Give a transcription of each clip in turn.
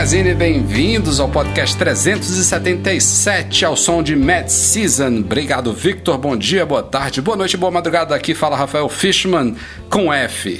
Magazine, bem-vindos ao podcast 377 ao som de Mad Season. Obrigado, Victor. Bom dia, boa tarde, boa noite, boa madrugada. Aqui fala Rafael Fishman com F.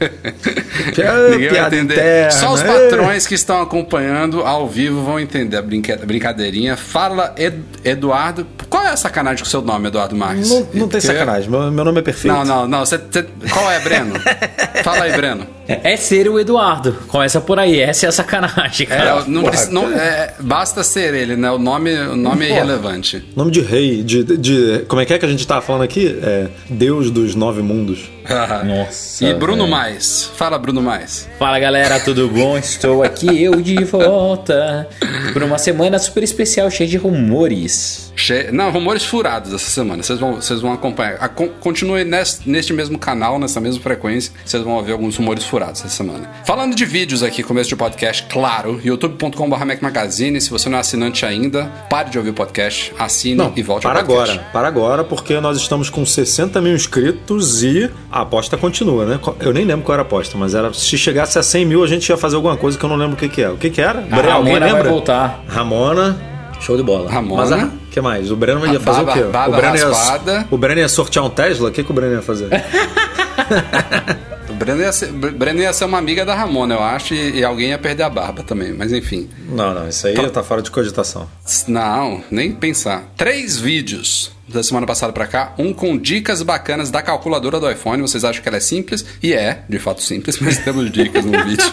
Ninguém vai entender. interna, Só os é. patrões que estão acompanhando ao vivo vão entender a brinca- brincadeirinha. Fala, Ed- Eduardo. Qual é a sacanagem com o seu nome, Eduardo Marques? Não, não tem Porque- sacanagem, meu, meu nome é perfeito. Não, não, não. Você- você- qual é, Breno? Fala aí, Breno. É ser o Eduardo. Começa por aí. Essa é a sacanagem, É, cara. não porra, preci- não- é, basta ser ele, né? O nome, o nome é irrelevante. Nome de rei, de, de. Como é que é que a gente tava falando aqui? É Deus dos nove mundos. Nossa. e Bruno velho. Mais. Fala, Bruno Mais. Fala galera, tudo bom? Estou aqui eu de volta por uma semana super especial cheia de rumores. Che... Não, rumores furados essa semana. Vocês vão, vocês vão acompanhar. A- con- Continue neste, neste mesmo canal, nessa mesma frequência. Vocês vão ouvir alguns rumores furados essa semana. Falando de vídeos aqui, começo de podcast, claro. youtube.com.br Mac Magazine. Se você não é assinante ainda, pare de ouvir o podcast, assine Não, e volte para ao podcast. agora. Para agora, porque nós estamos com 60 mil inscritos e a aposta continua, né? Eu nem lembro qual era a aposta, mas era se chegasse a 100 mil a gente ia fazer alguma coisa que eu não lembro o que, que é. O que, que era? A Bre- Alguém Ramona vai lembra? voltar. Ramona. Show de bola. Ramona. Mas o que mais? O Breno ia fazer baba- o quê? o, Breno ia, o Breno ia sortear um Tesla? O que, que o Breno ia fazer? O Breno ia, ser, Breno ia ser uma amiga da Ramona, eu acho, e, e alguém ia perder a barba também. Mas enfim. não, não, isso aí tá fora de cogitação. Não, nem pensar. Três vídeos da semana passada pra cá, um com dicas bacanas da calculadora do iPhone. Vocês acham que ela é simples? E é, de fato simples, mas temos dicas no vídeo.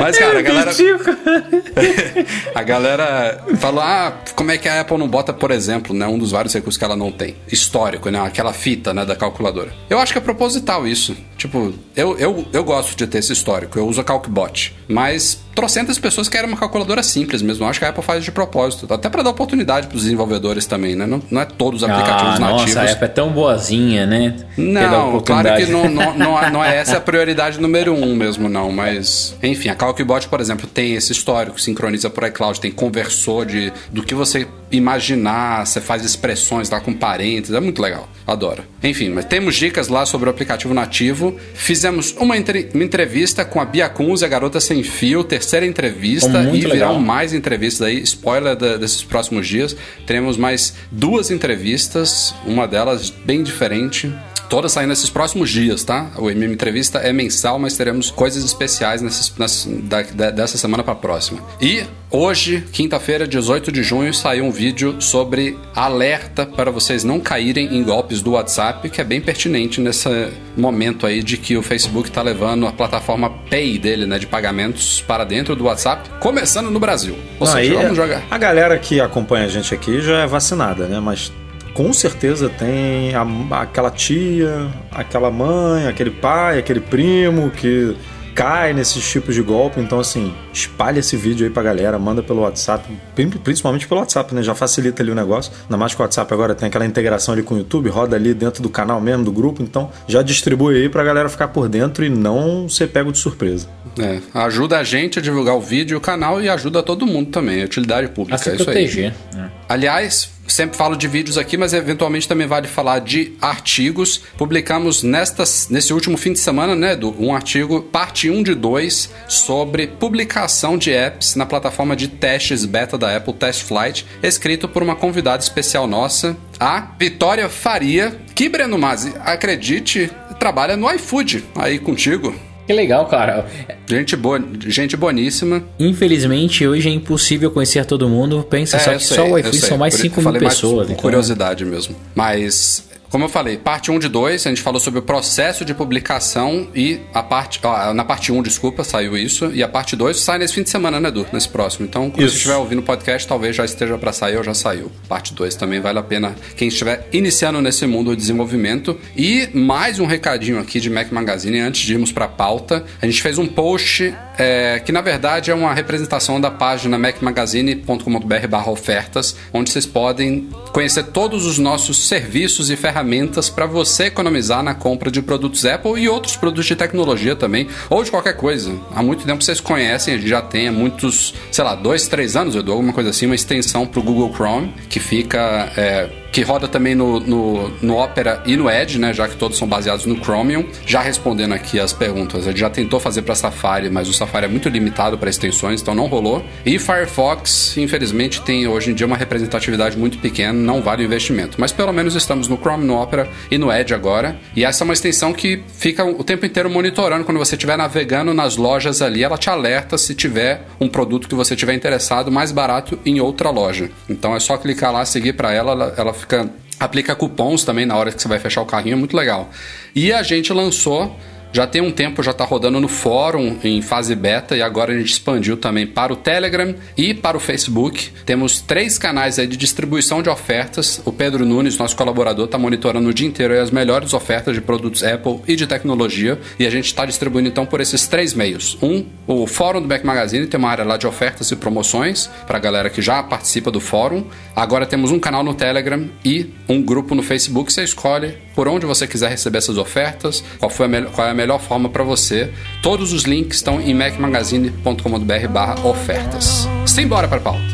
mas cara, a galera a galera falou: "Ah, como é que a Apple não bota, por exemplo, né, um dos vários recursos que ela não tem, histórico, né, aquela fita, né, da calculadora". Eu acho que é proposital isso. Tipo, eu, eu, eu gosto de ter esse histórico. Eu uso a Calcbot, mas trocentas pessoas querem uma calculadora simples mesmo. Eu acho que a Apple faz de propósito, até pra dar oportunidade pros desenvolvedores também, né? Não, não é todos os aplicativos Ah, nativos. nossa, a Apple é tão boazinha, né? Não, claro que não, não, não, é- não é essa a prioridade número um mesmo, não. Mas, enfim, a Calcbot, por exemplo, tem esse histórico, sincroniza por iCloud, tem conversor de, do que você imaginar, você faz expressões lá com parênteses, é muito legal, adoro. Enfim, mas temos dicas lá sobre o aplicativo nativo. Fizemos uma, entre- uma entrevista com a Bia Kunz, a garota sem fio, terceira entrevista, Oh, e virão legal. mais entrevistas aí, spoiler da- desses próximos dias. Teremos mais duas entrevistas, uma delas bem diferente. Todas saindo nesses próximos dias, tá? O MM Entrevista é mensal, mas teremos coisas especiais nesses, ness- da- da- dessa semana pra próxima. E hoje, quinta-feira, 18 de junho, saiu um vídeo sobre alerta para vocês não caírem em golpes do WhatsApp, que é bem pertinente nesse momento aí de que o Facebook tá levando a plataforma Pay dele, né, de pagamentos para dentro do WhatsApp, começando no Brasil. Ou Não, seja, vamos jogar. A galera que acompanha a gente aqui já é vacinada, né? Mas com certeza tem a- aquela tia, aquela mãe, aquele pai, aquele primo que cai nesses tipos de golpe. Então, assim, espalha esse vídeo aí pra galera, manda pelo WhatsApp, prin- principalmente pelo WhatsApp, né? Já facilita ali o negócio. Ainda mais que o WhatsApp agora tem aquela integração ali com o YouTube, roda ali dentro do canal mesmo, do grupo. Então, já distribui aí pra galera ficar por dentro e não ser pego de surpresa. É, ajuda a gente a divulgar o vídeo e o canal e ajuda todo mundo também, é utilidade pública. A se é isso aí. né? Aliás, sempre falo de vídeos aqui, mas eventualmente também vale falar de artigos. Publicamos nestas, nesse último fim de semana, né, um artigo, parte 1 de 2, sobre publicação de apps na plataforma de testes beta da Apple Test Flight, escrito por uma convidada especial nossa, a Vitória Faria, que, Breno Mazzi, acredite, trabalha no iFood aí contigo. Que legal, cara. Gente boa, gente boníssima. Infelizmente, hoje é impossível conhecer todo mundo. Pensa É, só que sei, só o sei. são mais Por- 5 mil pessoas. por então- curiosidade mesmo. Mas como eu falei, parte 1 de 2, a gente falou sobre o processo de publicação e a parte. Ó, na parte 1, desculpa, saiu isso. E a parte 2 sai nesse fim de semana, né, Edu? Nesse próximo. Então, quando Isso. você estiver ouvindo o podcast, talvez já esteja para sair ou já saiu. Parte 2 também vale a pena quem estiver iniciando nesse mundo do desenvolvimento. E mais um recadinho aqui de Mac Magazine antes de irmos para a pauta. A gente fez um post é, que na verdade é uma representação da página macmagazine.com.br ofertas, onde vocês podem conhecer todos os nossos serviços e ferramentas para você economizar na compra de produtos Apple e outros produtos de tecnologia também, ou de qualquer coisa. Há muito tempo vocês conhecem, a gente já tem há muitos, sei lá, dois, três anos, eu dou alguma coisa assim, uma extensão para o Google Chrome, que fica. É, que roda também no, no, no Opera e no Edge, né? Já que todos são baseados no Chromium. Já respondendo aqui as perguntas, a gente já tentou fazer para Safari, mas o Safari é muito limitado para extensões, então não rolou. E Firefox, infelizmente, tem hoje em dia uma representatividade muito pequena, não vale o investimento. Mas pelo menos estamos no Chrome, no Opera e no Edge agora. E essa é uma extensão que fica o tempo inteiro monitorando quando você estiver navegando nas lojas ali, ela te alerta se tiver um produto que você tiver interessado mais barato em outra loja. Então é só clicar lá, seguir para ela, ela, ela fica aplica cupons também na hora que você vai fechar o carrinho, é muito legal. E a gente lançou já tem um tempo, já está rodando no fórum em fase beta e agora a gente expandiu também para o Telegram e para o Facebook. Temos três canais de distribuição de ofertas. O Pedro Nunes, nosso colaborador, está monitorando o dia inteiro as melhores ofertas de produtos Apple e de tecnologia e a gente está distribuindo então por esses três meios. Um, o fórum do Mac Magazine tem uma área lá de ofertas e promoções para a galera que já participa do fórum. Agora temos um canal no Telegram e um grupo no Facebook. Você escolhe por onde você quiser receber essas ofertas, qual, foi melhor, qual é a melhor forma para você. Todos os links estão em macmagazine.com.br barra ofertas. Simbora para a pauta.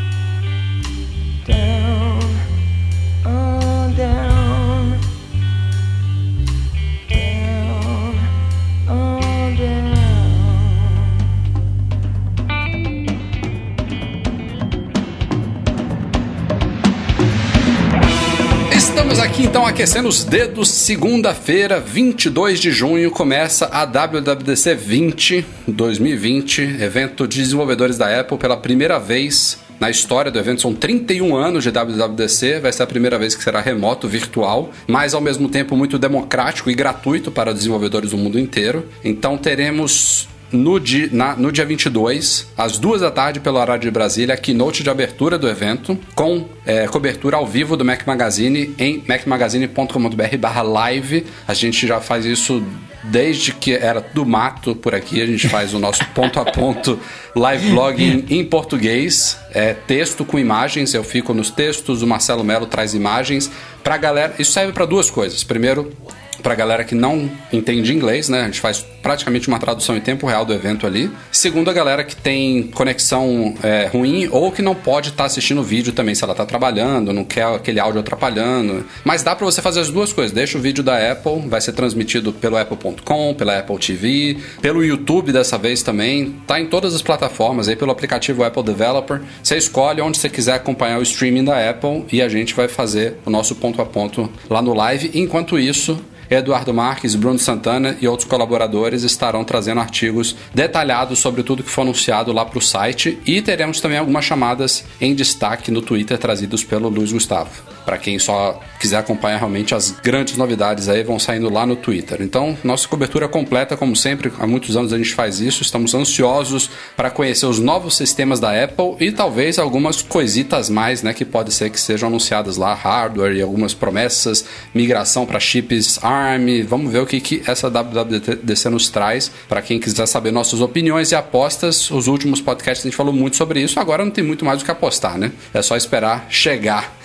Então aquecendo os dedos. Segunda-feira, 22 de junho, começa a WWDC 20 2020, evento de desenvolvedores da Apple pela primeira vez na história do evento. São 31 anos de WWDC, vai ser a primeira vez que será remoto, virtual, mas ao mesmo tempo muito democrático e gratuito para desenvolvedores do mundo inteiro. Então teremos no dia, na, no dia 22, às duas da tarde, pelo horário de Brasília, a keynote de abertura do evento, com é, cobertura ao vivo do Mac Magazine em macmagazine.com.br barra live. A gente já faz isso desde que era do mato por aqui. A gente faz o nosso ponto a ponto live blog em, em português, é, texto com imagens. Eu fico nos textos, o Marcelo Melo traz imagens. Pra galera, isso serve para duas coisas. Primeiro, para galera que não entende inglês, né? A gente faz praticamente uma tradução em tempo real do evento ali. Segundo, a galera que tem conexão é, ruim ou que não pode estar assistindo o vídeo também, se ela está trabalhando, não quer aquele áudio atrapalhando. Mas dá para você fazer as duas coisas. Deixa o vídeo da Apple, vai ser transmitido pelo apple.com, pela Apple TV, pelo YouTube dessa vez também. Tá em todas as plataformas aí pelo aplicativo Apple Developer. Você escolhe onde você quiser acompanhar o streaming da Apple e a gente vai fazer o nosso ponto a ponto lá no live. Enquanto isso, Eduardo Marques, Bruno Santana e outros colaboradores estarão trazendo artigos detalhados sobre tudo que foi anunciado lá para o site e teremos também algumas chamadas em destaque no Twitter trazidos pelo Luiz Gustavo. Para quem só quiser acompanhar realmente as grandes novidades aí vão saindo lá no Twitter. Então, nossa cobertura completa, como sempre, há muitos anos a gente faz isso. Estamos ansiosos para conhecer os novos sistemas da Apple e talvez algumas coisitas mais, né, que pode ser que sejam anunciadas lá, hardware e algumas promessas, migração para chips ARM. Vamos ver o que, que essa WWDC nos traz para quem quiser saber nossas opiniões e apostas. Os últimos podcasts a gente falou muito sobre isso. Agora não tem muito mais o que apostar, né? É só esperar chegar.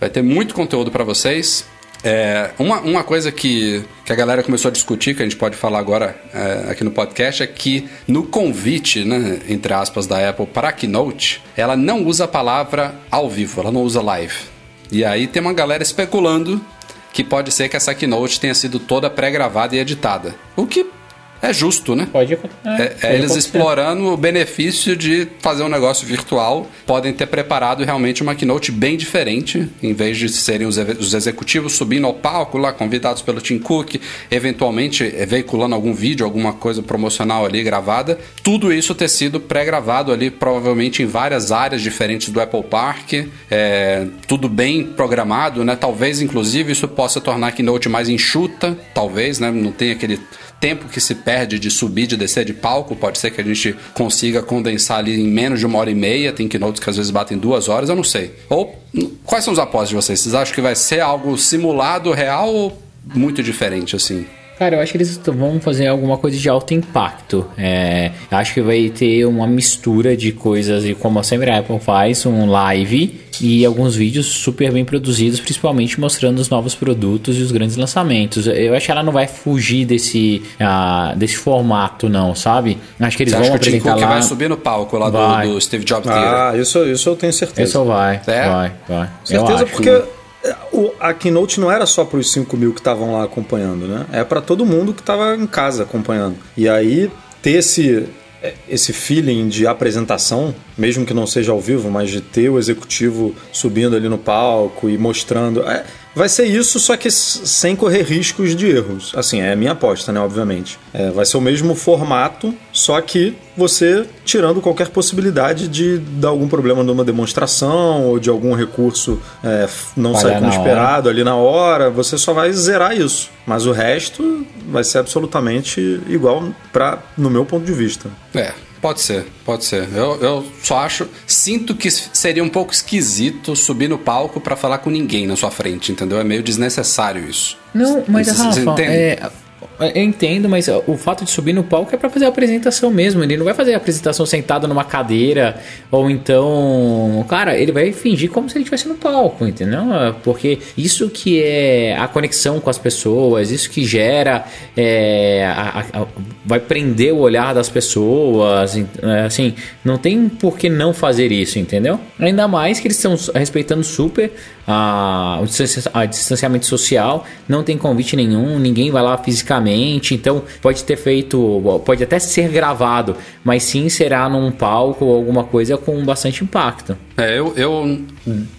Vai ter muito conteúdo para vocês. É, uma, uma coisa que, que a galera começou a discutir, que a gente pode falar agora é, aqui no podcast, é que no convite, né, entre aspas, da Apple para a Keynote, ela não usa a palavra ao vivo, ela não usa live. E aí tem uma galera especulando que pode ser que essa Keynote tenha sido toda pré-gravada e editada. O que é justo, né? Pode, É, é, é eles acontecer. explorando o benefício de fazer um negócio virtual. Podem ter preparado realmente uma keynote bem diferente, em vez de serem os, os executivos subindo ao palco lá, convidados pelo Tim Cook, eventualmente eh, veiculando algum vídeo, alguma coisa promocional ali gravada. Tudo isso ter sido pré-gravado ali, provavelmente em várias áreas diferentes do Apple Park. É, tudo bem programado, né? Talvez, inclusive, isso possa tornar a keynote mais enxuta, talvez, né? Não tem aquele tempo que se perde de subir, de descer de palco, pode ser que a gente consiga condensar ali em menos de uma hora e meia. Tem keynotes que às vezes batem duas horas, eu não sei. Ou quais são os apostas de vocês? Vocês acham que vai ser algo simulado, real ou muito diferente assim? Cara, eu acho que eles vão fazer alguma coisa de alto impacto. É, eu acho que vai ter uma mistura de coisas, e como sempre a Apple faz, um live e alguns vídeos super bem produzidos, principalmente mostrando os novos produtos e os grandes lançamentos. Eu acho que ela não vai fugir desse, ah, desse formato, não, sabe? Acho que eles Você vão acha que o Tim apresentar Cook lá. vai subir no palco lá do- do, Steve Jobs Theater? Ah, isso, isso eu tenho certeza. Isso vai, É? vai, vai. Eu Certeza, acho. porque o- a keynote não era só para os 5 mil que estavam lá acompanhando, né? É para todo mundo que estava em casa acompanhando. E aí, ter esse, é, esse feeling de apresentação, mesmo que não seja ao vivo, mas de ter o executivo subindo ali no palco e mostrando. é, vai ser isso, só que sem correr riscos de erros. Assim, é a minha aposta, né? Obviamente. É, vai ser o mesmo formato, só que você tirando qualquer possibilidade de dar algum problema numa demonstração ou de algum recurso é, não sair como na hora. esperado ali na hora, você só vai zerar isso. Mas o resto vai ser absolutamente igual para no meu ponto de vista. É, pode ser, pode ser. Eu, eu só acho. Sinto que seria um pouco esquisito subir no palco pra falar com ninguém na sua frente, entendeu? É meio desnecessário isso. Não, mas Rafa, é, eu entendo, mas o fato de subir no palco é pra fazer a apresentação mesmo. Ele não vai fazer a apresentação sentado numa cadeira ou então, cara, ele vai fingir como se ele estivesse no palco, entendeu? Porque isso que é a conexão com as pessoas, isso que gera, é, a- a- vai prender o olhar das pessoas, en- é, assim, não tem por que não fazer isso, entendeu? Ainda mais que eles estão respeitando super a, o distanciamento social, não tem convite nenhum, ninguém vai lá fisicamente, então pode ter feito, pode até ser gravado, mas sim será num palco ou alguma coisa com bastante impacto. É, eu, eu.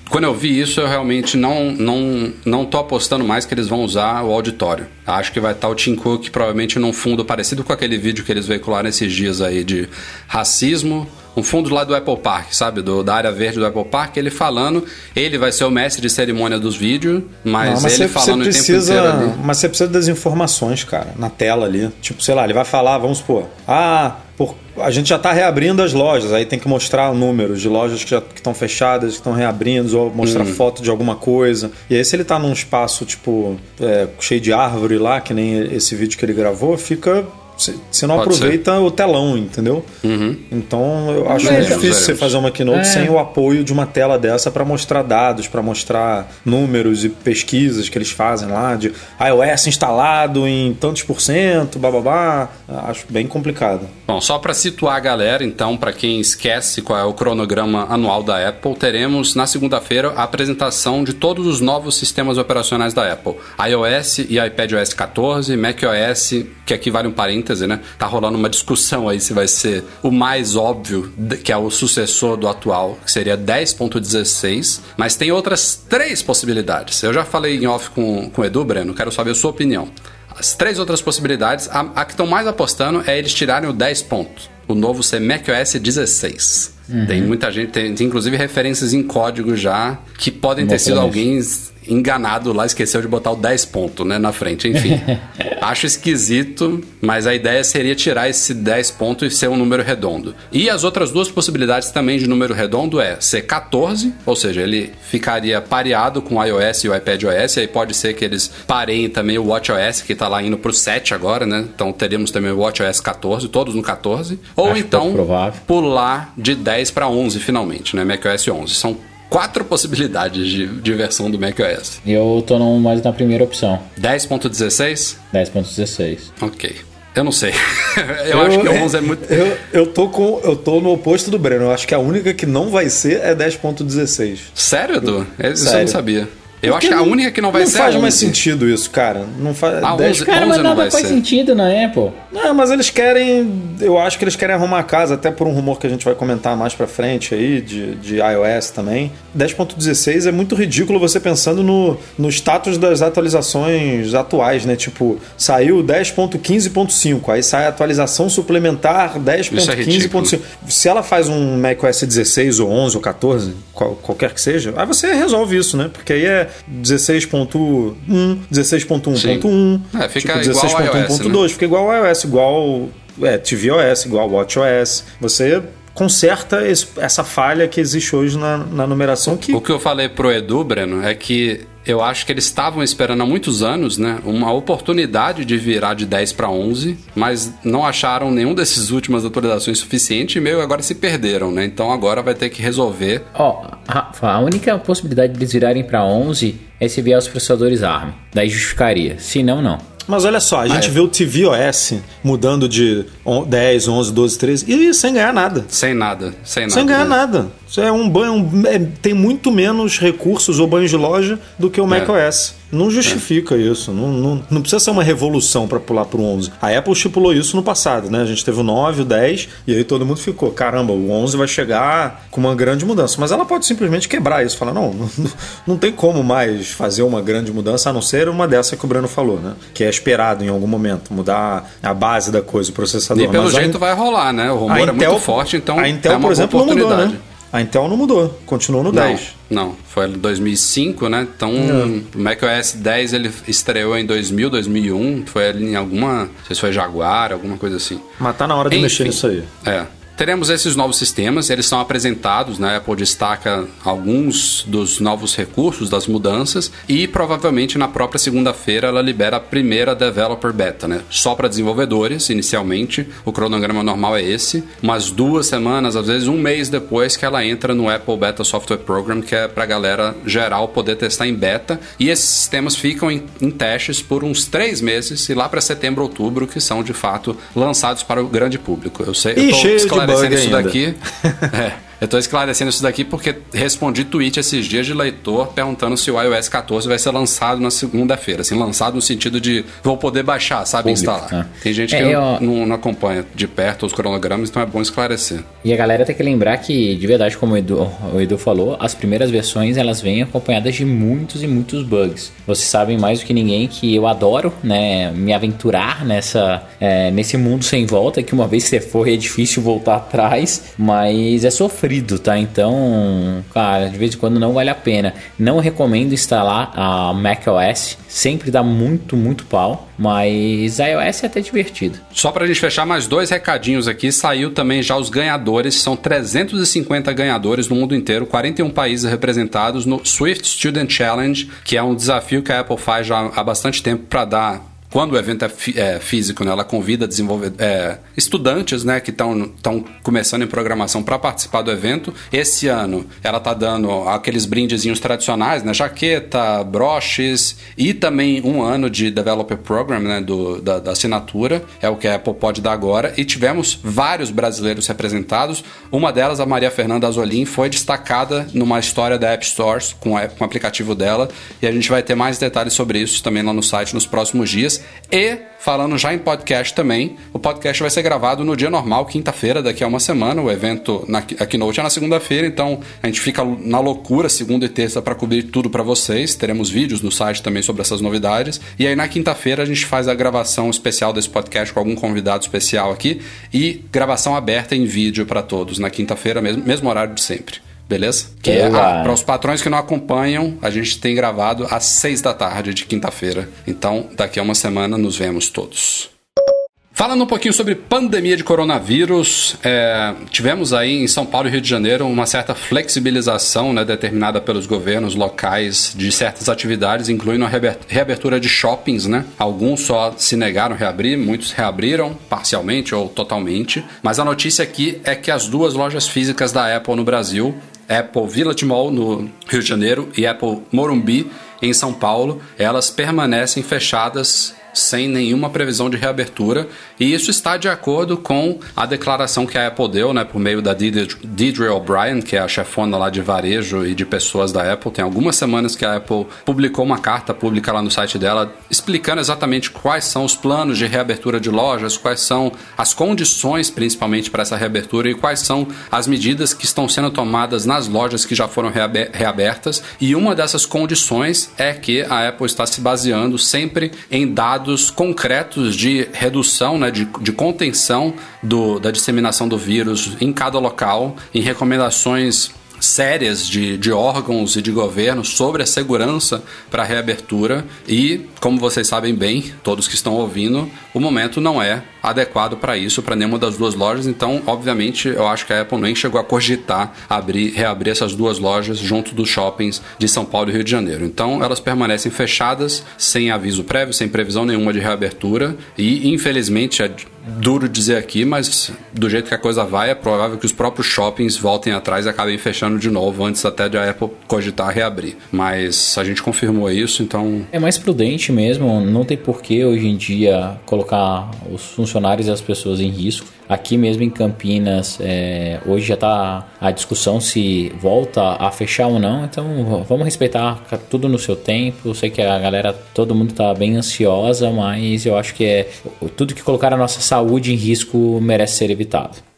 Quando eu vi isso, eu realmente não, não, não tô apostando mais que eles vão usar o auditório. Acho que vai estar o Tim Cook provavelmente num fundo parecido com aquele vídeo que eles veicularam esses dias aí de racismo. Um fundo lá do Apple Park, sabe? Do, da área verde do Apple Park, ele falando. Ele vai ser o mestre de cerimônia dos vídeos, mas, Não, ele você, falando você o tempo precisa, inteiro ali. Mas você precisa das informações, cara, na tela ali. Tipo, sei lá, ele vai falar, vamos supor, ah, por- a gente já tá reabrindo as lojas, aí tem que mostrar números de lojas que já estão fechadas, que estão reabrindo, ou mostrar Hum. foto de alguma coisa. E aí, se ele tá num espaço, tipo, é, cheio de árvore lá, que nem esse vídeo que ele gravou, fica. Você não Pode Uhum. aproveita o telão, entendeu? Então eu acho muito difícil veremos. você fazer uma keynote É. sem o apoio de uma tela dessa para mostrar dados, para mostrar números e pesquisas que eles fazem lá de iOS instalado em tantos por cento, bababá. Acho bem complicado. Bom, só para situar a galera, então, para quem esquece qual é o cronograma anual da Apple, teremos na segunda-feira a apresentação de todos os novos sistemas operacionais da Apple: iOS e iPadOS 14, macOS, que aqui vale um né? Tá rolando uma discussão aí se vai ser o mais óbvio, que é o sucessor do atual, que seria 10.16, mas tem outras três possibilidades. Eu já falei em off com, com o Edu, Breno, quero saber a sua opinião. As três outras possibilidades, a, a que estão mais apostando é eles tirarem o 10 pontos. O novo ser macOS 16. Tem muita gente, tem, tem inclusive referências em código já que podem ter sido alguém enganado lá, esqueceu de botar o 10 ponto, né, na frente. Enfim, acho esquisito, mas a ideia seria tirar esse 10 ponto e ser um número redondo. E as outras duas possibilidades também de número redondo é ser 14, ou seja, ele ficaria pareado com o iOS e o iPadOS, aí pode ser que eles pareiem também o WatchOS, que tá lá indo pro 7 agora, né? Então teríamos também o WatchOS 14, todos no 14. Ou Acho então pouco provável. pular de 10 para 11 finalmente, né? macOS 11. São quatro possibilidades de, de versão do macOS. Eu tô no- mais na primeira opção, 10.16? 10.16. Ok. Eu não sei. eu, acho que 11 é muito. Eu, eu, tô com, eu tô no oposto do Breno. Eu acho que a única que não vai ser é 10.16. Sério, Edu? Isso eu não Sério. sabia. Eu acho que a única que não vai não ser faz a mais 11. sentido isso, cara. Não faz. A 10 11 Cara, mas 11 não nada vai faz ser. sentido na Apple. Não, mas eles querem. Eu acho que eles querem arrumar a casa, até por um rumor que a gente vai comentar mais pra frente aí, de, de iOS também. 10.16 é muito ridículo você pensando no, no status das atualizações atuais, né? Tipo, saiu 10.15.5, aí sai a atualização suplementar Isso é ridículo. 10.15.5. Se ela faz um macOS 16 ou 11 ou 14, qual- qualquer que seja, aí você resolve isso, né? Porque aí é 16.1, 16.1.1, É, fica tipo, igual ao iOS, 16.1.2, fica igual ao iOS, igual é, tvOS, igual WatchOS. Você conserta esse- essa falha que existe hoje na, na numeração que O que eu falei pro Edu, Breno, é que eu acho que eles estavam esperando há muitos anos, né, uma oportunidade de virar de 10 para 11, mas não acharam nenhum desses últimas atualizações suficiente e meio agora se perderam, né? Então agora vai ter que resolver. Ó, Rafa, a única possibilidade de eles virarem pra 11 é se vier os processadores ARM. Daí justificaria. Se não, não. Mas olha só, a gente é. vê o tvOS mudando de on- 10, 11, 12, 13 e sem ganhar nada. Sem nada, sem nada. Sem ganhar né? nada. Isso é um banho. um- é- tem muito menos recursos ou banhos de loja do que o macOS. Não justifica isso. Não, não, não precisa ser uma revolução para pular pro 11. A Apple estipulou isso no passado, né? A gente teve o 9, o 10, e aí todo mundo ficou: caramba, o 11 vai chegar com uma grande mudança. Mas ela pode simplesmente quebrar isso. Falar: não, não, não tem como mais fazer uma grande mudança, a não ser uma dessa que o Breno falou, né? Que é esperado em algum momento mudar a base da coisa, o processador. E pelo Mas a jeito In- vai rolar, né? O rumor a é muito forte, então a Intel, é uma por exemplo, não mudou, né? A Intel não mudou, continuou no 10. Não, não, foi em 2005, né? Então, o macOS 10 ele estreou em 2000, 2001, foi ali em alguma, não sei se foi Jaguar, alguma coisa assim. Mas tá na hora de Enfim. mexer nisso aí. É. Teremos esses novos sistemas, eles são apresentados, né? A Apple destaca alguns dos novos recursos das mudanças e provavelmente na própria segunda-feira ela libera a primeira Developer Beta, né? Só para desenvolvedores, inicialmente. O cronograma normal é esse. Umas duas semanas, às vezes um mês depois que ela entra no Apple Beta Software Program, que é pra galera geral poder testar em beta. E esses sistemas ficam em, em testes por uns três meses e lá para setembro, outubro, que são de fato lançados para o grande público. Eu sei, eu tô esclarecendo isso ainda. daqui. é. Eu tô esclarecendo isso daqui porque respondi tweet esses dias de leitor perguntando se o iOS 14 vai ser lançado na segunda-feira. Assim, lançado no sentido de vou poder baixar, sabe? Público, Instalar. ah. Tem gente É, que eu- não, não acompanha de perto os cronogramas, então é bom esclarecer. E a galera tem que lembrar que, de verdade, como o Edu, o Edu falou, as primeiras versões elas vêm acompanhadas de muitos e muitos bugs. Vocês sabem mais do que ninguém que eu adoro, né, me aventurar nessa, é, nesse mundo sem volta, que uma vez que você for é difícil voltar atrás, mas é sofrido, tá? Então, cara, de vez em quando não vale a pena. Não recomendo instalar a macOS, sempre dá muito, muito pau, mas a iOS é até divertido. Só pra gente fechar mais dois recadinhos aqui, saiu também já os ganhadores, são 350 ganhadores no mundo inteiro, 41 países representados no Swift Student Challenge, que é um desafio que a Apple faz já há bastante tempo para dar quando o evento é, fí- é físico, né, ela convida é, estudantes né, que estão começando em programação para participar do evento. Esse ano ela está dando aqueles brindezinhos tradicionais, né, jaqueta, broches e também um ano de Developer Program né, do, da, da assinatura. É o que a Apple pode dar agora. E tivemos vários brasileiros representados. Uma delas, a Maria Fernanda Azolim, foi destacada numa história da App Stores com, a- com o aplicativo dela. E a gente vai ter mais detalhes sobre isso também lá no site nos próximos dias. E, falando já em podcast também, o podcast vai ser gravado no dia normal, quinta-feira, daqui a uma semana. O evento na a Keynote é na segunda-feira, então a gente fica na loucura segunda e terça para cobrir tudo para vocês. Teremos vídeos no site também sobre essas novidades. E aí na quinta-feira a gente faz a gravação especial desse podcast com algum convidado especial aqui e gravação aberta em vídeo para todos na quinta-feira, mesmo, mesmo horário de sempre. Beleza? Que é, para os patrões que não acompanham, a gente tem gravado às seis da tarde de quinta-feira. Então, daqui a uma semana nos vemos todos. Falando um pouquinho sobre pandemia de coronavírus, é, tivemos aí em São Paulo e Rio de Janeiro uma certa flexibilização né, determinada pelos governos locais de certas atividades, incluindo a reaber- reabertura de shoppings. Né? Alguns só se negaram a reabrir, muitos reabriram parcialmente ou totalmente. Mas a notícia aqui é que as duas lojas físicas da Apple no Brasil Apple Village Mall no Rio de Janeiro e Apple Morumbi em São Paulo, elas permanecem fechadas sem nenhuma previsão de reabertura, e isso está de acordo com a declaração que a Apple deu, né, por meio da Deidre O'Brien, que é a chefona lá de varejo e de pessoas da Apple. Tem algumas semanas que a Apple publicou uma carta pública lá no site dela explicando exatamente quais são os planos de reabertura de lojas, quais são as condições principalmente para essa reabertura e quais são as medidas que estão sendo tomadas nas lojas que já foram reaber- reabertas. E uma dessas condições é que a Apple está se baseando sempre em dados concretos de redução, né, de, de contenção do, da disseminação do vírus em cada local, em recomendações sérias de, de órgãos e de governo sobre a segurança para a reabertura. E, como vocês sabem bem, todos que estão ouvindo, o momento não é adequado para isso, para nenhuma das duas lojas. Então, obviamente, eu acho que a Apple nem chegou a cogitar abrir, reabrir essas duas lojas junto dos shoppings de São Paulo e Rio de Janeiro. Então, elas permanecem fechadas, sem aviso prévio, sem previsão nenhuma de reabertura e, infelizmente, é duro dizer aqui, mas do jeito que a coisa vai, é provável que os próprios shoppings voltem atrás e acabem fechando de novo antes até de a Apple cogitar reabrir. Mas a gente confirmou isso, então É mais prudente mesmo, não tem porquê hoje em dia colocar os funcionários e as pessoas em risco. Aqui mesmo em Campinas, é, hoje já está a discussão se volta a fechar ou não, então vamos respeitar tudo no seu tempo. Eu sei que a galera, todo mundo está bem ansiosa, mas eu acho que é tudo que colocar a nossa saúde em risco merece ser evitado.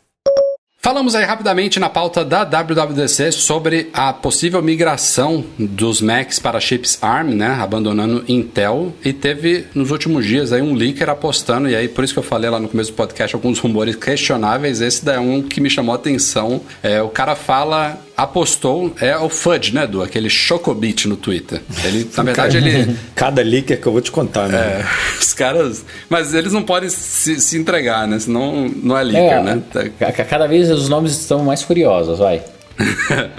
Falamos aí rapidamente na pauta da WWDC sobre a possível migração dos Macs para chips ARM, né, abandonando Intel, e teve nos últimos dias aí um leaker apostando, e aí por isso que eu falei lá no começo do podcast alguns rumores questionáveis, esse daí é um que me chamou a atenção. É, o cara fala, apostou, é o Fudge, né, do aquele Chocobit no Twitter. Ele, na verdade, ele Cada leaker que eu vou te contar, né? é, os caras. Mas eles não podem se, se entregar, né? Senão não é leaker, É, né? ca- ca- Cada vez os nomes estão mais furiosos, vai.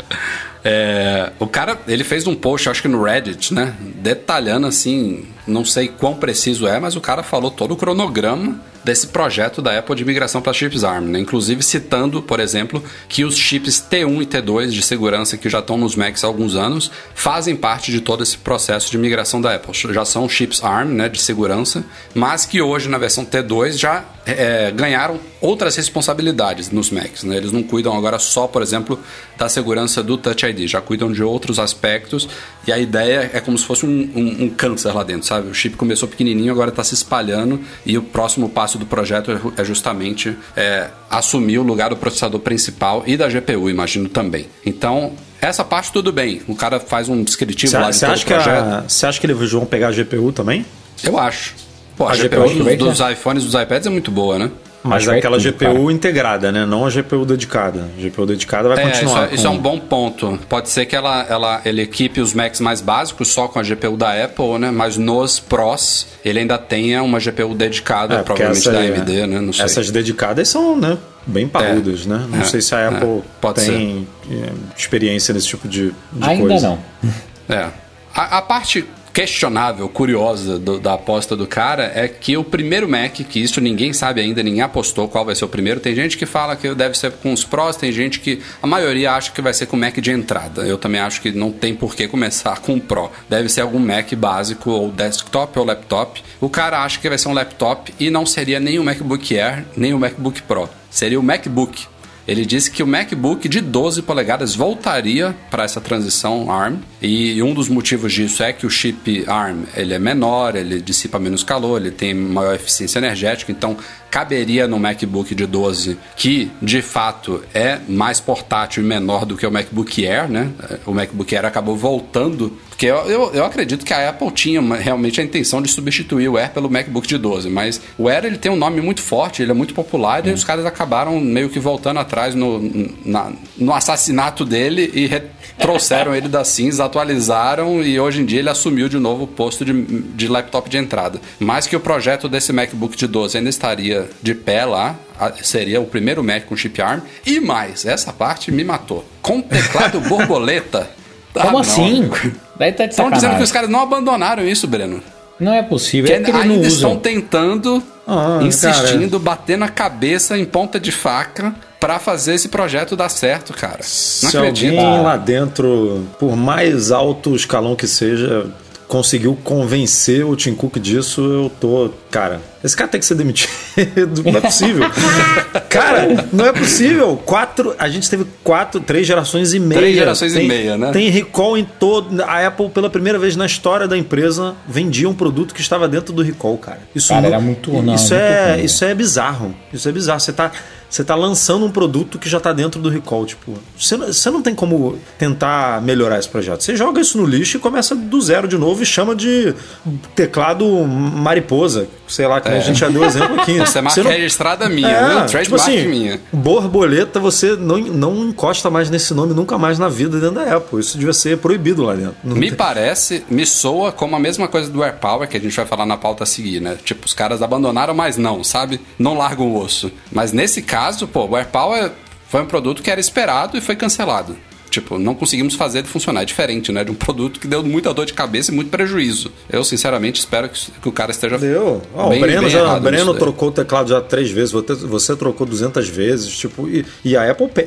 É, o cara, ele fez um post, acho que no Reddit, né? Detalhando assim, não sei quão preciso é, mas o cara falou todo o cronograma desse projeto da Apple de migração para chips ARM, né? Inclusive citando, por exemplo, que os chips T1 e T2 de segurança que já estão nos Macs há alguns anos fazem parte de todo esse processo de migração da Apple. Já são chips ARM, né, de segurança, mas que hoje na versão T2 já é, ganharam outras responsabilidades nos Macs. Né? Eles não cuidam agora só, por exemplo, da segurança do Touch ID, já cuidam de outros aspectos e a ideia é como se fosse um, um- um câncer lá dentro, sabe? O chip começou pequenininho, agora está se espalhando e o próximo passo do projeto é- justamente é, assumir o lugar do processador principal e da GPU, imagino também. Então, essa parte tudo bem. O cara faz um descritivo lá de todo acha, projeto. você acha que eles vão pegar a GPU também? Eu acho. Pô, a, A GPU, GPU dos, dos iPhones e dos iPads é muito boa, né? Mas Acho que aquela é tudo, GPU cara. integrada, né? Não a GPU dedicada. A GPU dedicada vai É, isso, continuar. é- isso é com- um bom ponto. Pode ser que ela, ela, ele equipe os Macs mais básicos só com a GPU da Apple, né? Mas nos Pros ele ainda tenha uma GPU dedicada, É, provavelmente essa- da AMD, né? Não sei. Essas dedicadas são, né? Bem parrudas, né? Não É, sei se a é, Apple pode tem é, experiência nesse tipo de, de Ainda coisa. não. É. A, a parte questionável, curiosa do- da aposta do cara é que o primeiro Mac, que isso ninguém sabe ainda, ninguém apostou qual vai ser o primeiro. Tem gente que fala que deve ser com os Pros, tem gente que. A maioria acha que vai ser com o Mac de entrada. Eu também acho que não tem por que começar com o Pro. Deve ser algum Mac básico, ou desktop ou laptop. O cara acha que vai ser um laptop e não seria nem o MacBook Air, nem o MacBook Pro. Seria o MacBook. Ele disse que o MacBook de 12 polegadas voltaria para essa transição ARM e um dos motivos disso é que o chip ARM ele é menor, ele dissipa menos calor, ele tem maior eficiência energética, então caberia no MacBook de 12 que de fato é mais portátil e menor do que o MacBook Air, né? O MacBook Air acabou voltando porque eu, eu, eu acredito que a Apple tinha uma- realmente a intenção de substituir o Air pelo MacBook de 12, mas o Air ele tem um nome muito forte, ele é muito popular e os caras acabaram meio que voltando atrás no, na- no assassinato dele e re- trouxeram ele das cinzas, atualizaram e hoje em dia ele assumiu de novo o posto de, de laptop de entrada. Mas que o projeto desse MacBook de 12 ainda estaria de pé lá, seria o primeiro Mac com chip ARM e mais, essa parte me matou. Com teclado borboleta. Ah, Como não. assim? Daí tá de Estão dizendo que os caras não abandonaram isso, Breno. Não é possível, Que é que eles ainda não estão tentando, Ah, insistindo, batendo a cabeça em ponta de faca pra fazer esse projeto dar certo, cara. Não Se acredito. alguém lá dentro, por mais alto escalão que seja, conseguiu convencer o Tim Cook disso, eu tô. Cara, esse cara tem que ser demitido. Não é possível. cara, não é possível. Quatro. A gente teve quatro, três gerações e meia. Três gerações e Tem- meia, né? Tem recall em todo. A Apple, pela primeira vez na história da empresa, vendia um produto que estava dentro do recall, cara. Isso Cara, não- era muito- não, isso muito é, ruim. isso é bizarro. Isso é bizarro. Você tá, você tá lançando um produto que já tá dentro do recall. Tipo, você, não- você não tem como tentar melhorar esse projeto. Você joga isso no lixo e começa do zero de novo e chama de teclado mariposa. Sei lá, que a gente já deu exemplo aqui. Essa é marca não- registrada minha, é, viu? tipo assim, minha. borboleta, você não, não encosta mais nesse nome nunca mais na vida dentro da Apple. Isso devia ser proibido lá dentro. Não Me tem- parece, me soa como a mesma coisa do AirPower que a gente vai falar na pauta a seguir, né? Tipo, os caras abandonaram, mas não, sabe? Não largam o osso. Mas nesse caso, pô, o AirPower foi um produto que era esperado e foi cancelado. Tipo, não conseguimos fazer ele funcionar. É diferente, né? De um produto que deu muita dor de cabeça e muito prejuízo. Eu, sinceramente, espero que, que o cara esteja. Deu. Ó, bem- o Breno, bem já, o Breno trocou o teclado já três vezes, você, trocou 200 vezes, tipo, e, e a Apple pe-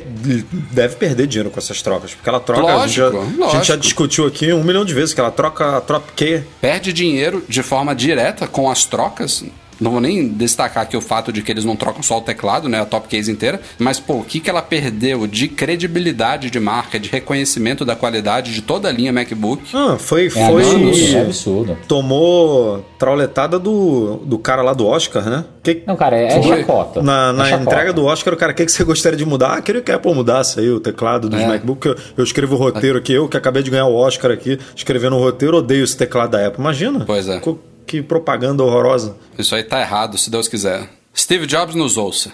deve perder dinheiro com essas trocas, porque ela troca, a, gente já, Lógico, a gente já lógico. discutiu aqui um milhão de vezes que ela troca a Trop-Q. perde dinheiro de forma direta com as trocas. Não vou nem destacar aqui o fato de que eles não trocam só o teclado, né, a top case inteira, mas pô, o que, que ela perdeu de credibilidade de marca, de reconhecimento da qualidade de toda a linha MacBook. Ah, foi. É foi absurdo, é absurdo. Tomou trauletada do, do cara lá do Oscar, né? Que, Não, cara, é chacota. Na, É na chacota. entrega do Oscar, o cara, o que, que você gostaria de mudar? Ah, queria que a Apple mudasse aí o teclado dos É. MacBook. Eu, eu escrevo o roteiro aqui, eu que acabei de ganhar o Oscar aqui, escrevendo o roteiro, odeio esse teclado da Apple. Imagina. Pois é. Co- Que propaganda horrorosa. Isso aí tá errado, se Deus quiser. Steve Jobs nos ouça.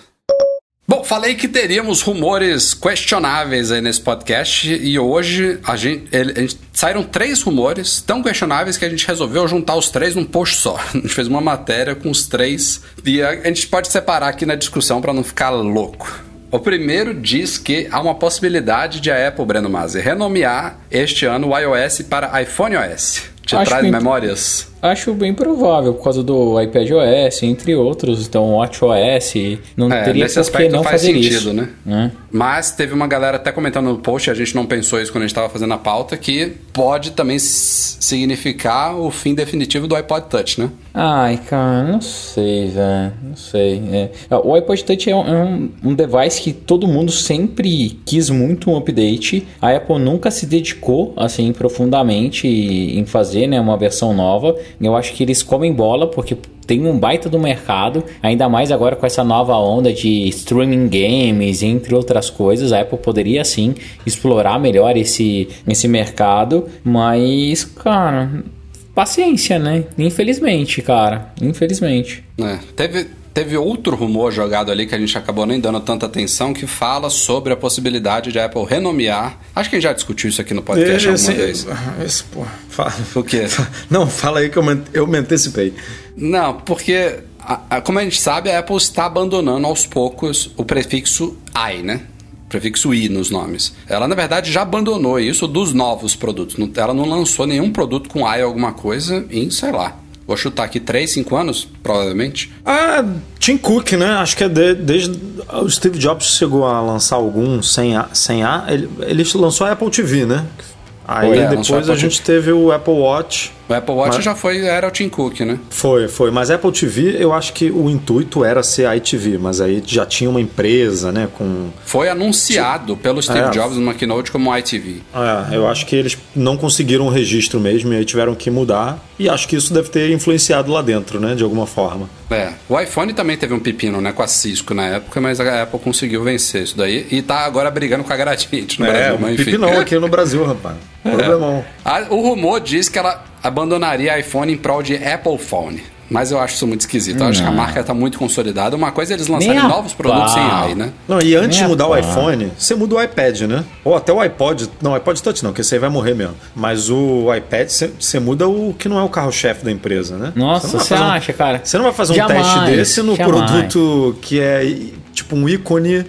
Bom, falei que teríamos rumores questionáveis aí nesse podcast e hoje a gente, ele- a gente- saíram três rumores tão questionáveis que a gente resolveu juntar os três num post só. A gente fez uma matéria com os três e a, a gente pode separar aqui na discussão para não ficar louco. O primeiro diz que há uma possibilidade de a Apple, Breno Mazzi, renomear este ano o iOS para iPhone OS. Te Acho traz memórias? Acho bem provável, por causa do iPad OS, entre outros. Então, WatchOS não É, teria nesse aspecto não faz fazer sentido, isso. né? né? Mas teve uma galera até comentando no post, a gente não pensou isso quando a gente estava fazendo a pauta, que pode também significar o fim definitivo do iPod Touch, né? Ai, cara, não sei, velho. Não sei. É. O iPod Touch é um, é um- um device que todo mundo sempre quis muito um update. A Apple nunca se dedicou, assim, profundamente em fazer, né, uma versão nova. Eu acho que eles comem bola, porque tem um baita do mercado, ainda mais agora com essa nova onda de streaming games, entre outras coisas. A Apple poderia, sim, explorar melhor esse, esse mercado, mas, cara... Paciência, né? Infelizmente, cara. Infelizmente. É, Teve, teve outro rumor jogado ali que a gente acabou nem dando tanta atenção, que fala sobre a possibilidade de a Apple renomear. Acho que a gente já discutiu isso aqui no podcast alguma Esse- vez. esse, pô, fala. O quê? Não, fala aí que eu me, eu me antecipei. Não, porque, a- a- como a gente sabe, a Apple está abandonando aos poucos o prefixo i, né? Prefixo i nos nomes. Ela, na verdade, já abandonou isso dos novos produtos. Ela não lançou nenhum produto com i alguma coisa em, sei lá, vou chutar aqui 3, 5 anos, provavelmente. Ah, Tim Cook, né? Acho que é de- desde. O Steve Jobs chegou a lançar algum sem A. Sem A ele, ele lançou a Apple TV, né? Aí Foi, é, depois a a gente teve o Apple Watch. O Apple Watch Mas- já foi, era o Tim Cook, né? Foi, foi. Mas Apple TV, eu acho que o intuito era ser a ITV, mas aí já tinha uma empresa, né? Com. Foi anunciado pelo Steve É. Jobs numa keynote como iTV. É, eu acho que eles não conseguiram o registro mesmo e aí tiveram que mudar. E acho que isso deve ter influenciado lá dentro, né? De alguma forma. É, o iPhone também teve um pepino, né, com a Cisco na época, mas a Apple conseguiu vencer isso daí e tá agora brigando com a Gradiente no é, Brasil, um mas enfim. pipi não aqui no Brasil, rapaz. Problemão. Ah, o rumor diz que ela abandonaria iPhone em prol de Apple Phone. Mas eu acho isso muito esquisito. Eu acho que a marca tá muito consolidada. Uma coisa é eles lançarem Nem a novos produtos sem. AI, né? Não, e antes de mudar a o iPhone, você muda o iPad, né? Ou até o iPod. Não, iPod Touch não, que esse aí vai morrer mesmo. Mas o iPad, você, você muda o que não é o carro-chefe da empresa, né? Nossa, você um- acha, cara? Você não vai fazer um Jamais, teste desse no jamais. produto que é tipo um ícone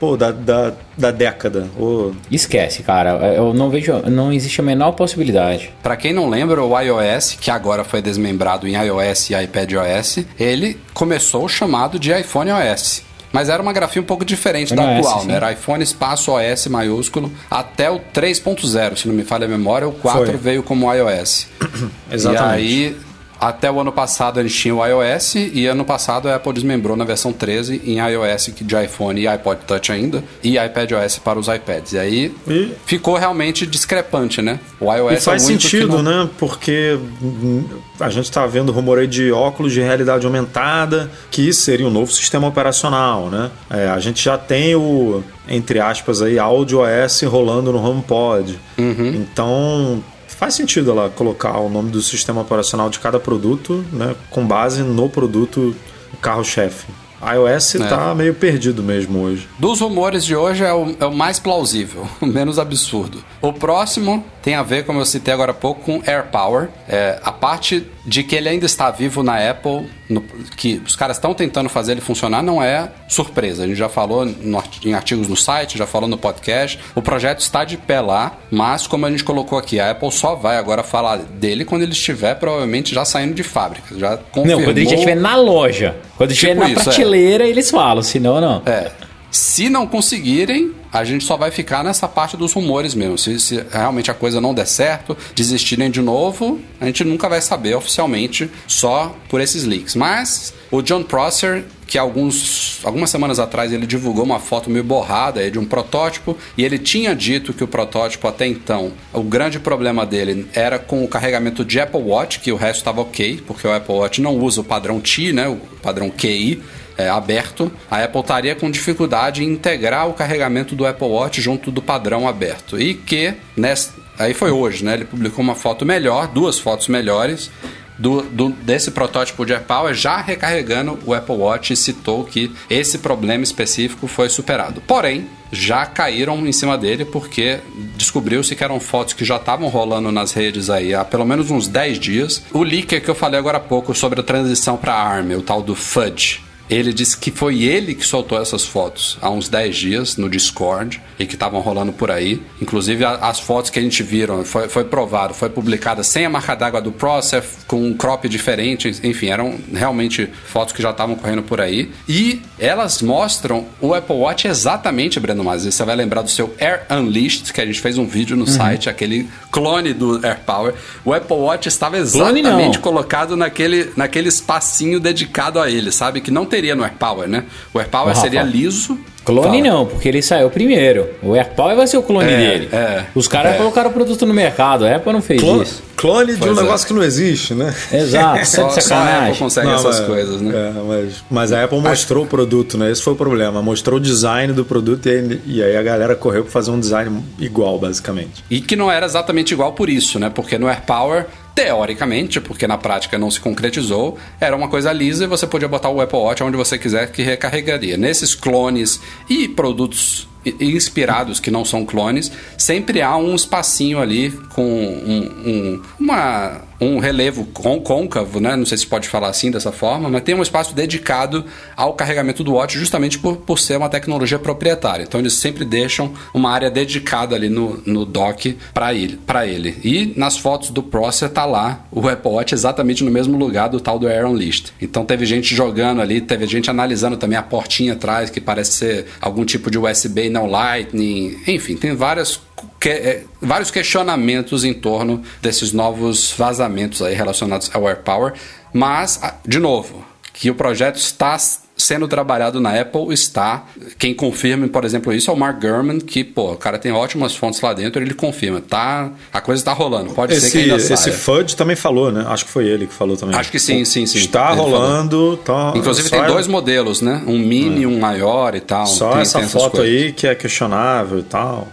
pô, da, da, da década. Ou... Esquece, cara. Eu não vejo. Não existe a menor possibilidade. Pra quem não lembra, o iOS, que agora foi desmembrado em iOS e iPadOS, ele começou o chamado de iPhone OS. Mas era uma grafia um pouco diferente da atual, né? Era iPhone espaço OS maiúsculo até o 3.0, se não me falha a memória. O 4 Foi. veio como iOS. Exatamente. E aí, até o ano passado eles tinham o iOS e ano passado a Apple desmembrou na versão 13 em iOS que de iPhone e iPod Touch ainda e iPadOS para os iPads. E aí E- ficou realmente discrepante, né? O iOS E faz é o único que sentido, não- né? Porque hum, a gente tá vendo rumor aí de óculos de realidade aumentada, que seria um novo sistema operacional, né? É, a gente já tem o, entre aspas, aí, áudio OS rolando no HomePod. Uhum. Então. Faz sentido ela colocar o nome do sistema operacional de cada produto, né, com base no produto carro-chefe. iOS É. tá meio perdido mesmo hoje. Dos rumores de hoje é o, é o mais plausível, o menos absurdo. O próximo tem a ver, como eu citei agora há pouco, com AirPower. É, a parte de que ele ainda está vivo na Apple, no- que os caras estão tentando fazer ele funcionar, não é surpresa. A gente já falou no em artigos no site, já falou no podcast. O projeto está de pé lá, mas como a gente colocou aqui, a Apple só vai agora falar dele quando ele estiver provavelmente já saindo de fábrica. Já confirmou... Não, quando ele já estiver na loja. Quando Tipo na isso, é. prateleira, eles falam, senão não. É. Se não conseguirem, a gente só vai ficar nessa parte dos rumores mesmo. Se, se realmente a coisa não der certo, desistirem de novo, a gente nunca vai saber oficialmente só por esses leaks. Mas o John Prosser, que alguns, algumas semanas atrás ele divulgou uma foto meio borrada de um protótipo, e ele tinha dito que o protótipo até então, o grande problema dele era com o carregamento de Apple Watch, que o resto estava ok, porque o Apple Watch não usa o padrão TI, né, o padrão QI é, aberto, a Apple estaria com dificuldade em integrar o carregamento do Apple Watch junto do padrão aberto. E que, nessa, aí foi hoje, né? Ele publicou uma foto melhor, duas fotos melhores. Do, do- desse protótipo de AirPower já recarregando o Apple Watch e citou que esse problema específico foi superado. Porém, já caíram em cima dele porque descobriu-se que eram fotos que já estavam rolando nas redes aí há pelo menos uns 10 dias. O leaker que eu falei agora há pouco sobre a transição para ARM, o tal do Fudge, ele disse que foi ele que soltou essas fotos há uns 10 dias no Discord e que estavam rolando por aí. Inclusive a- as fotos que a gente viram, foi, foi provado, foi publicada sem a marca d'água do Process, com um crop diferente, enfim, eram realmente fotos que já estavam correndo por aí. E elas mostram o Apple Watch exatamente, Breno Mas. Você vai lembrar do seu Air Unleashed, que a gente fez um vídeo no site, aquele clone do AirPower. O Apple Watch estava exatamente colocado naquele, naquele espacinho dedicado a ele, sabe? Que não teria no AirPower, né? O AirPower Rafa, seria liso. Clone Fala. não, porque ele saiu primeiro. O AirPower vai ser o clone É, dele. é, Os caras é. colocaram o produto no mercado, a Apple não fez Clone, isso. clone de um Pois é. negócio que não existe, né? Exato, Só, só a Apple consegue Não, essas mas- coisas, né? é, mas, mas a Apple mostrou o produto, né? Esse foi o problema. Mostrou o design do produto e aí, e aí a galera correu pra fazer um design igual, basicamente. E que não era exatamente igual por isso, né? Porque no AirPower, teoricamente, porque na prática não se concretizou, era uma coisa lisa e você podia botar o Apple Watch onde você quiser que recarregaria. Nesses clones e produtos inspirados que não são clones, sempre há um espacinho ali com um, um- uma, um relevo côncavo, né? Não sei se pode falar assim dessa forma, mas tem um espaço dedicado ao carregamento do Watch justamente por, por ser uma tecnologia proprietária. Então eles sempre deixam uma área dedicada ali no, no dock para ele, ele. E nas fotos do Processor tá lá o Apple Watch exatamente no mesmo lugar do tal do Aaron List. Então teve gente jogando ali, teve gente analisando também a portinha atrás, que parece ser algum tipo de USB não Lightning. Enfim, tem várias que- é, vários questionamentos em torno desses novos vazamentos aí relacionados ao AirPower, mas a- de novo, que o projeto está sendo trabalhado na Apple está, quem confirma, por exemplo, isso é o Mark Gurman, que, pô, o cara tem ótimas fontes lá dentro, ele confirma, tá, a coisa está rolando, pode ser que Esse, ainda esse saia. Fudge também falou, né? Acho que foi ele que falou também. Acho que sim, sim, sim. Está rolando. Tá, Inclusive tem é- dois modelos, né? Um mini e um maior e tal. Só Tem- essa tem foto coisas. aí que é questionável e tal.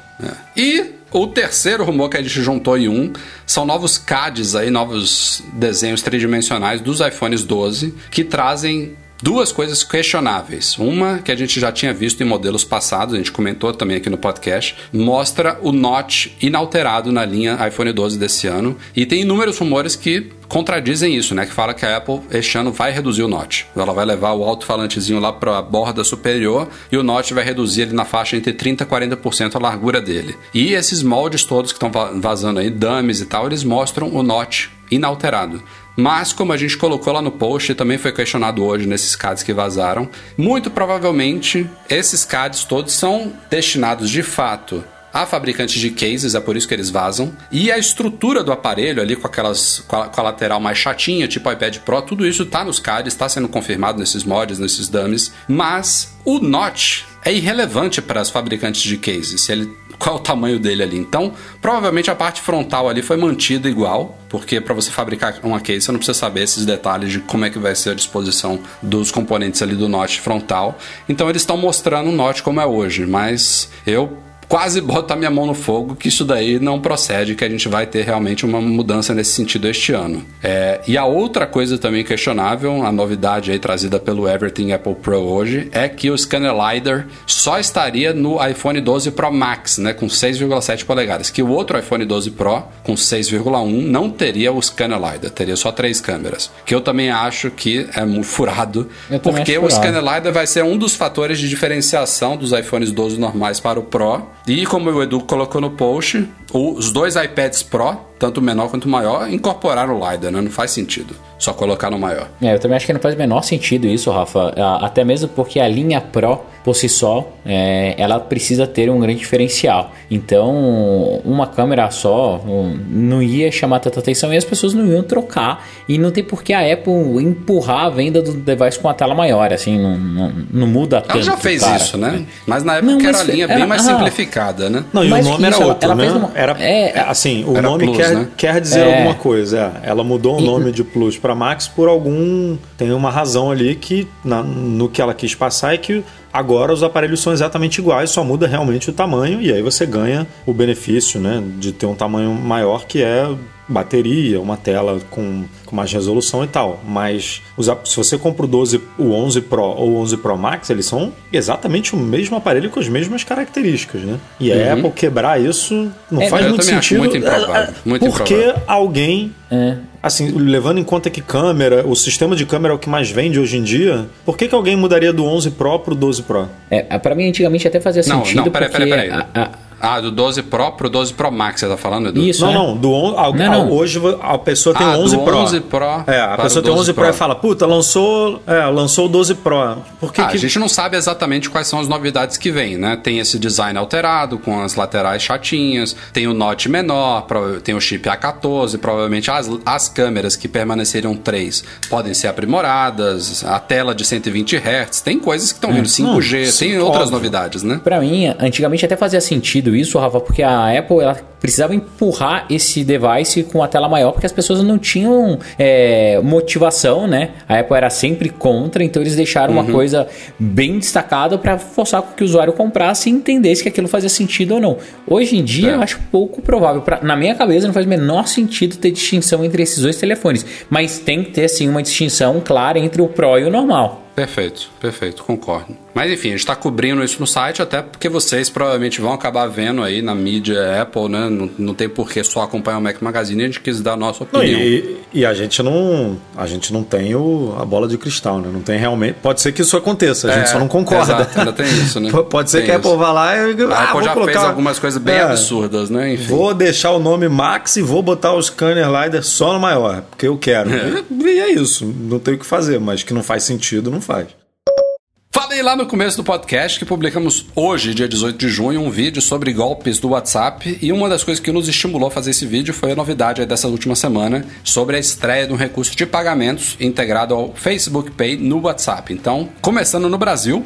E o terceiro rumor que a gente juntou em um são novos CADs aí, novos desenhos tridimensionais dos iPhones 12 que trazem duas coisas questionáveis. Uma que a gente já tinha visto em modelos passados, a gente comentou também aqui no podcast, mostra o notch inalterado na linha iPhone 12 desse ano e tem inúmeros rumores que contradizem isso, né? Que fala que a Apple este ano vai reduzir o notch. Ela vai levar o alto-falantezinho lá para a borda superior e o notch vai reduzir ele na faixa entre 30 e 40% a largura dele. E esses moldes todos que estão vazando aí, dummies e tal, eles mostram o notch inalterado. Mas, como a gente colocou lá no post e também foi questionado hoje nesses CADs que vazaram, muito provavelmente esses CADs todos são destinados de fato a fabricantes de cases, é por isso que eles vazam. E a estrutura do aparelho ali com aquelas com a, com a lateral mais chatinha, tipo iPad Pro, tudo isso tá nos CADs, está sendo confirmado nesses mods, nesses dummies, mas o notch é irrelevante para as fabricantes de cases, se ele qual é o tamanho dele ali. Então, provavelmente a parte frontal ali foi mantida igual, porque para você fabricar uma case você não precisa saber esses detalhes de como é que vai ser a disposição dos componentes ali do notch frontal. Então eles estão mostrando o notch como é hoje, mas eu quase boto a minha mão no fogo que isso daí não procede, que a gente vai ter realmente uma mudança nesse sentido este ano. É, e a outra coisa também questionável, a novidade aí trazida pelo Everything Apple Pro hoje, é que o Scanner LiDAR só estaria no iPhone 12 Pro Max, né, com 6,7 polegadas, que o outro iPhone 12 Pro com 6,1 não teria o Scanner LiDAR, teria só três câmeras, que eu também acho que é muito furado, Eu porque acho o furado. Scanner LiDAR vai ser um dos fatores de diferenciação dos iPhones 12 normais para o Pro. E como o Edu colocou no post, os dois iPads Pro, tanto o menor quanto o maior, incorporaram o LiDAR, né? Não faz sentido só colocar no maior. É, eu também acho que não faz o menor sentido isso, Rafa. A- Até mesmo porque a linha Pro, por si só, é, ela precisa ter um grande diferencial. Então, uma câmera só um, não ia chamar tanta atenção e as pessoas não iam trocar. E não tem por que a Apple empurrar a venda do device com a tela maior, assim, não, não, não muda tanto. Ela já fez cara. isso, né? Mas na época Não, era mas a linha ela- bem mais ah. simplificada, né? Não, e Mais o nome era isso, ela- outro, ela né? uma- Era, é, é, assim, o era nome Plus, quer, né? quer dizer É. alguma coisa. é. Ela mudou o E- nome de Plus para Max por algum. Tem uma razão ali que na- no que ela quis passar é que agora os aparelhos são exatamente iguais, só muda realmente o tamanho e aí você ganha o benefício, né, de ter um tamanho maior que é bateria, uma tela com, com mais resolução e tal. Mas os se você compra o 12, o 11 Pro ou o 11 Pro Max, eles são exatamente o mesmo aparelho com as mesmas características, né? E a Apple quebrar isso não É, faz muito sentido. muito improvável, É, é, muito porque improvável. alguém É. Assim, levando em conta que câmera, o sistema de câmera é o que mais vende hoje em dia, por que, que alguém mudaria do 11 Pro pro 12 Pro? É, pra mim, antigamente até fazia Não, sentido. não, peraí, porque peraí, peraí. a- a- Ah, do 12 Pro pro 12 Pro Max, você tá falando, Edu? Isso, não, né? não, do on, a- Não, não. hoje a pessoa tem Ah, o 11 do Pro. 11 Pro É, a para pessoa tem o 11 12 Pro e Pro. fala, puta, lançou, é, lançou o 12 Pro. Por que Ah, que... A gente não sabe exatamente quais são as novidades que vem, né? Tem esse design alterado, com as laterais chatinhas, tem o Note menor, tem o chip A14, provavelmente as, as câmeras que permaneceram 3 podem ser aprimoradas, a tela de 120 Hz, tem coisas que estão vindo, 5G, não, tem sim, outras óbvio. novidades, né? Pra mim, antigamente até fazia sentido isso, Rafa, porque a Apple ela precisava empurrar esse device com a tela maior, porque as pessoas não tinham é, motivação, né? A Apple era sempre contra, então eles deixaram uma coisa bem destacada para forçar que o usuário comprasse e entendesse que aquilo fazia sentido ou não. Hoje em dia, É. eu acho pouco provável. Pra- na minha cabeça, não faz o menor sentido ter distinção entre esses dois telefones, mas tem que ter sim uma distinção clara entre o Pro e o normal. Perfeito, perfeito, concordo. Mas enfim, a gente está cobrindo isso no site, até porque vocês provavelmente vão acabar vendo aí na mídia Apple, né? Não, não tem por que só acompanhar o Mac Magazine, a gente quis dar a nossa Não, opinião. e, e a gente não a gente não tem o, a bola de cristal, né? Não tem realmente. Pode ser que isso aconteça, a gente É, só não concorda. exato, ainda tem isso, né? Pode ser Tem que a. Apple vá lá e A ah, Apple já colocar... fez algumas coisas bem É, absurdas, né? Enfim. Vou deixar o nome Max e vou botar o scanner LiDAR só no maior, porque eu quero. E, e é isso, não tem o que fazer, mas que não faz sentido, não faz. Lá no começo do podcast que publicamos hoje, dia 18 de junho, um vídeo sobre golpes do WhatsApp. E uma das coisas que nos estimulou a fazer esse vídeo foi a novidade dessa última semana sobre a estreia de um recurso de pagamentos integrado ao Facebook Pay no WhatsApp. Então, começando no Brasil,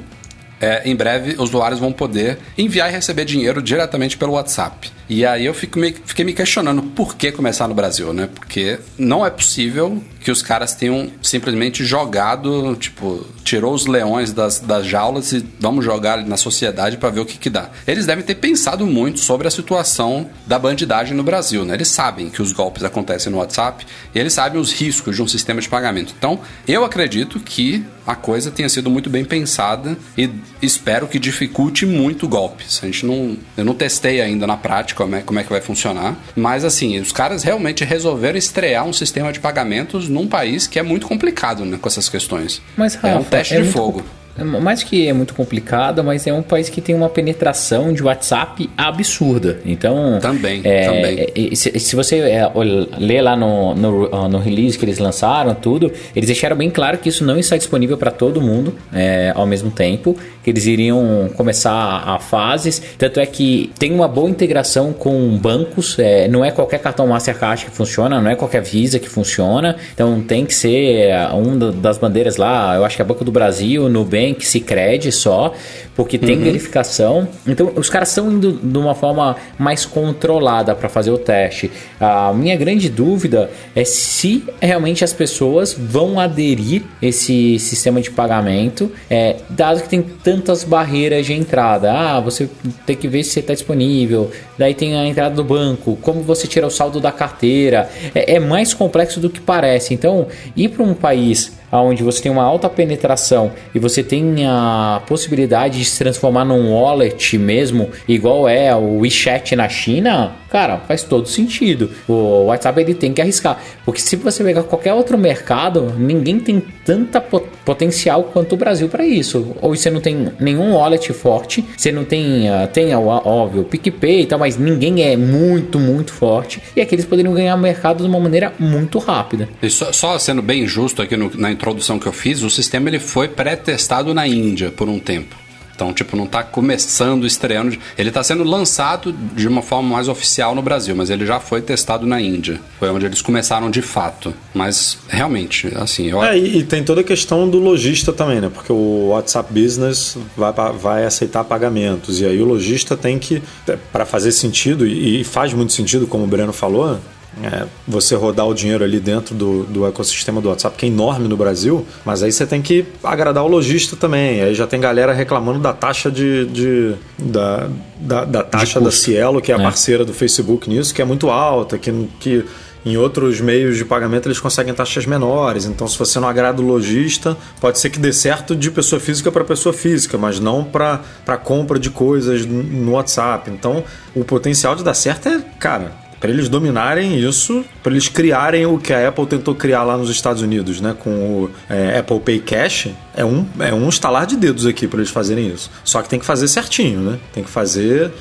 é, em breve os usuários vão poder enviar e receber dinheiro diretamente pelo WhatsApp. E aí eu fico me- fiquei me questionando por que começar no Brasil, né? Porque não é possível que os caras tenham simplesmente jogado, tipo, tirou os leões das, das jaulas e vamos jogar na sociedade para ver o que que dá. Eles devem ter pensado muito sobre a situação da bandidagem no Brasil, né? Eles sabem que os golpes acontecem no WhatsApp e eles sabem os riscos de um sistema de pagamento. Então, eu acredito que a coisa tenha sido muito bem pensada e espero que dificulte muito golpes. A gente não, eu não testei ainda na prática como é, como é que vai funcionar, mas assim, os caras realmente resolveram estrear um sistema de pagamentos num país que é muito complicado, né, com essas questões. Mas, é um Rafa, teste é de fogo. com- mais que é muito complicada, mas é um país que tem uma penetração de WhatsApp absurda. Então. Também, é, também. é, Se, se você é, lê lá no, no, ah, no release que eles lançaram, tudo, eles deixaram bem claro que isso não está disponível para todo mundo é, ao mesmo tempo, que eles iriam começar a fases. Tanto é que tem uma boa integração com bancos, é, não é qualquer cartão Mastercard que funciona, não é qualquer Visa que funciona, então tem que ser é, um da- das bandeiras lá, eu acho que é Banco do Brasil, Nubank, Cicred só, porque tem verificação. Então os caras estão indo de uma forma mais controlada para fazer o teste. A minha grande dúvida é se realmente as pessoas vão aderir esse sistema de pagamento, é, dado que tem tantas barreiras de entrada. Ah, você tem que ver se está disponível. Daí tem a entrada do banco, como você tira o saldo da carteira. É, é mais complexo do que parece. Então, ir para um país onde você tem uma alta penetração e você tem a possibilidade de se transformar num wallet mesmo, igual é o WeChat na China, cara, faz todo sentido. O WhatsApp ele tem que arriscar, porque se você pegar qualquer outro mercado, ninguém tem tanta po- potencial quanto o Brasil para isso. Ou você não tem nenhum wallet forte, você não tem, ah, tem óbvio, o PicPay e tal, mas ninguém é muito, muito forte. E aqui eles poderiam ganhar mercado de uma maneira muito rápida. E só, só sendo bem justo aqui no- na introdução que eu fiz, o sistema ele foi pré-testado na Índia por um tempo. Então, tipo, não está começando, estreando. Ele está sendo lançado de uma forma mais oficial no Brasil, mas ele já foi testado na Índia. Foi onde eles começaram de fato. Mas, realmente, assim, eu, É, e, tem toda a questão do lojista também, né? Porque o WhatsApp Business vai, vai aceitar pagamentos. E aí o lojista tem que, para fazer sentido, e faz muito sentido, como o Breno falou, é, você rodar o dinheiro ali dentro do, do ecossistema do WhatsApp, que é enorme no Brasil, mas aí você tem que agradar o lojista também. Aí já tem galera reclamando da taxa de. de- da, da, da taxa da Cielo, que é a É. parceira do Facebook nisso, que é muito alta, que. que em outros meios de pagamento eles conseguem taxas menores. Então, se você não agrada o lojista, pode ser que dê certo de pessoa física para pessoa física, mas não para compra de coisas no WhatsApp. Então, o potencial de dar certo é, cara, para eles dominarem isso, para eles criarem o que a Apple tentou criar lá nos Estados Unidos, né, com o é, Apple Pay Cash, é um, é um estalar de dedos aqui para eles fazerem isso. Só que tem que fazer certinho, né? Tem que fazer,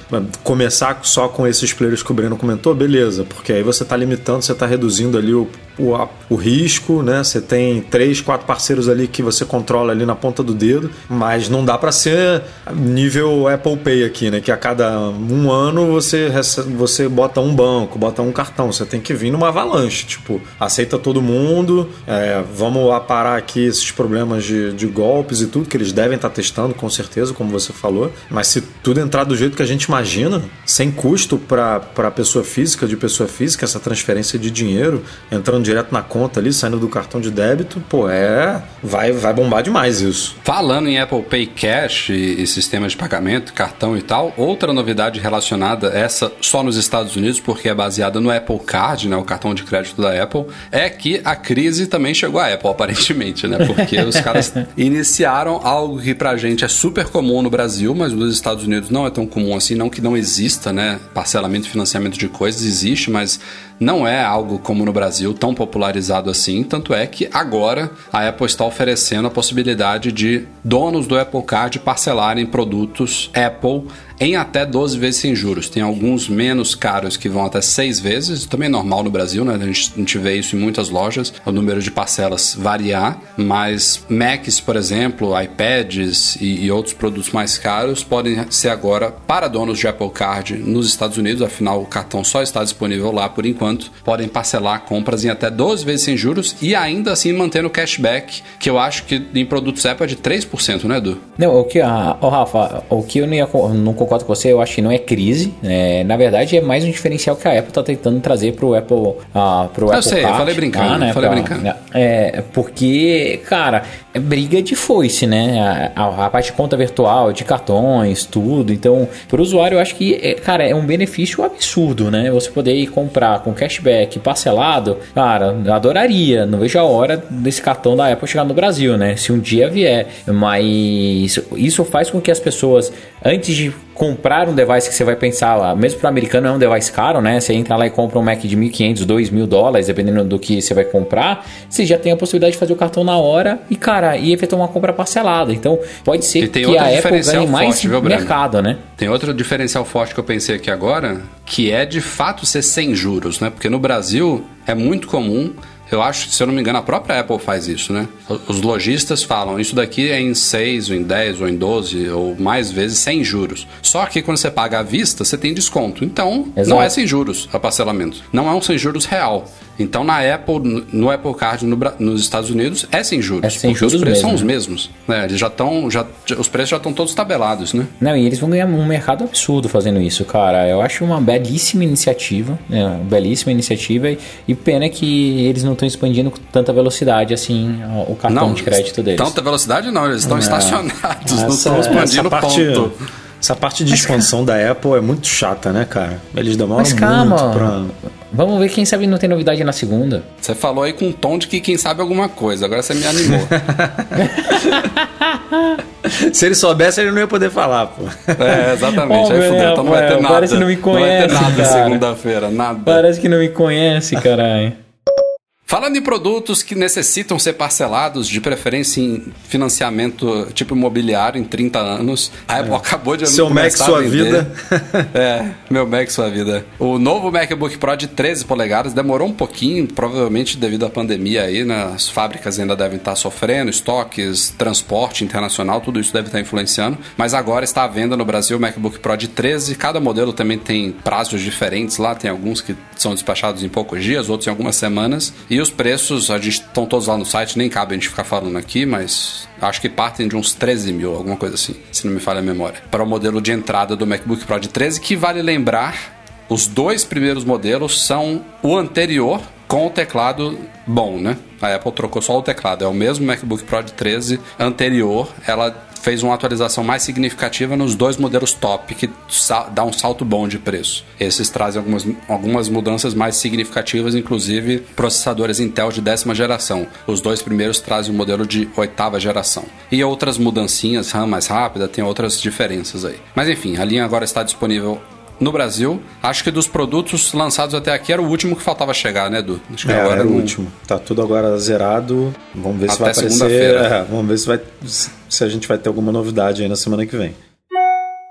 começar só com esses players que o Breno comentou, beleza, porque aí você está limitando, você está reduzindo ali o, o, o risco, né? Você tem três, quatro parceiros ali que você controla ali na ponta do dedo, mas não dá para ser nível Apple Pay aqui, né? Que a cada um ano você, recebe- você bota um banco, bota um cartão. Você tem que vir numa avalanche, tipo, aceita todo mundo, é, vamos aparar aqui esses problemas de, de golpes e tudo, que eles devem estar testando, com certeza, como você falou. Mas se tudo entrar do jeito que a gente imagina, sem custo para pessoa física, de pessoa física, essa transferência de dinheiro, entrando direto na conta ali, saindo do cartão de débito, pô, é. Vai, vai bombar demais isso. Falando em Apple Pay Cash e, e sistema de pagamento, cartão e tal, outra novidade relacionada, essa só nos Estados Unidos, porque é baseada no Apple Card, né, o cartão de crédito da Apple, é que a crise também chegou à Apple, aparentemente, né? Porque os caras iniciaram algo que pra gente é super comum no Brasil, mas nos Estados Unidos não é tão comum assim, não que não exista, né? Parcelamento e financiamento de coisas existe, mas não é algo como no Brasil tão popularizado assim, tanto é que agora a Apple está oferecendo a possibilidade de donos do Apple Card parcelarem produtos Apple em até 12 vezes sem juros. Tem alguns menos caros que vão até 6 vezes, também é normal no Brasil, né? A gente, a gente vê isso em muitas lojas, o número de parcelas variar, mas Macs, por exemplo, iPads e, e outros produtos mais caros podem ser agora para donos de Apple Card nos Estados Unidos, afinal o cartão só está disponível lá por enquanto, podem parcelar compras em até 12 vezes sem juros e ainda assim mantendo o cashback, que eu acho que em produtos Apple é de 3%, né, Edu? Não, o que, a, ô, Rafa, o que eu não, ia não concordo com você, eu acho que não é crise. é, na verdade, é mais um diferencial que a Apple está tentando trazer pro Apple, ah, pro Eu Apple sei, eu falei brincando, né, falei pra- brincando. É, porque, cara, é briga de foice, né? A, a- a parte de conta virtual, de cartões, tudo. Então, pro usuário, eu acho que, é, cara, é um benefício absurdo, né? Você poder ir comprar com cashback parcelado, cara, adoraria. Não vejo a hora desse cartão da Apple chegar no Brasil, né? Se um dia vier. Mas isso faz com que as pessoas, antes de comprar um device que você vai pensar lá, mesmo para americano é um device caro, né? Você entra lá e compra um Mac de 1.500, 2.000 dólares, dependendo do que você vai comprar, você já tem a possibilidade de fazer o cartão na hora e, cara, e efetuar uma compra parcelada. Então, pode ser tem que a Apple ganhe mais forte, viu, mercado, né? Tem outro diferencial forte que eu pensei aqui agora, que é de fato ser sem juros, né? Porque no Brasil é muito comum, eu acho, se eu não me engano, a própria Apple faz isso, né? Os lojistas falam, isso daqui é em 6, ou em 10, ou em 12, ou mais vezes sem juros. Só que quando você paga à vista, você tem desconto. Então, Exato. não é sem juros a parcelamento. Não é um sem juros real. Então, na Apple, no Apple Card no nos Estados Unidos, é sem juros. É sem porque os juros preços mesmo, são os né? mesmos. né? Eles já estão. Já, já- os preços já estão todos tabelados, né? Não, e eles vão ganhar um mercado absurdo fazendo isso, cara. Eu acho uma belíssima iniciativa, né? Uma belíssima iniciativa e, e pena que eles não estão expandindo com tanta velocidade assim o cartão de crédito deles. Tanta velocidade não, eles estão estacionados, não Essa, estão expandindo essa parte, ponto. essa parte de expansão da Apple é muito chata, né, cara? Eles demoram Mas calma, muito pra... vamos ver quem sabe não tem novidade na segunda. Você falou aí com um tom de que quem sabe alguma coisa, agora você me animou. Se ele soubesse, ele não ia poder falar, pô. é, exatamente. Ô, aí fudeu, então não vai ter nada. parece que não me Não vai ter conhece, nada segunda-feira, nada. Parece que não me conhece, caralho. Falando em produtos que necessitam ser parcelados, de preferência em financiamento tipo imobiliário em 30 anos, a Apple acabou de É. Seu Mac, sua vida. é, meu Mac, sua vida. O novo MacBook Pro de 13 polegadas demorou um pouquinho, provavelmente devido à pandemia aí, né? As fábricas ainda devem estar sofrendo, estoques, transporte internacional, tudo isso deve estar influenciando. Mas agora está à venda no Brasil o MacBook Pro de 13. Cada modelo também tem prazos diferentes lá, tem alguns que são despachados em poucos dias, outros em algumas semanas. E os preços, a gente estão todos lá no site, nem cabe a gente ficar falando aqui, mas acho que partem de uns 13 mil, alguma coisa assim, se não me falha a memória. Para o modelo de entrada do MacBook Pro de 13, que vale lembrar, os dois primeiros modelos são o anterior com o teclado bom, né? A Apple trocou só o teclado, é o mesmo MacBook Pro de 13 anterior, ela fez uma atualização mais significativa nos dois modelos top, que dá um salto bom de preço. Esses trazem algumas, algumas mudanças mais significativas, inclusive processadores Intel de décima geração. Os dois primeiros trazem um modelo de oitava geração. E outras mudancinhas, RAM mais rápida, tem outras diferenças aí. Mas enfim, a linha agora está disponível no Brasil. Acho que dos produtos lançados até aqui era o último que faltava chegar, né, Edu? Acho que É, agora era o não- último. Tá tudo agora zerado. Vamos ver se Até vai aparecer. é, vamos ver se, vai, se a gente vai ter alguma novidade aí na semana que vem.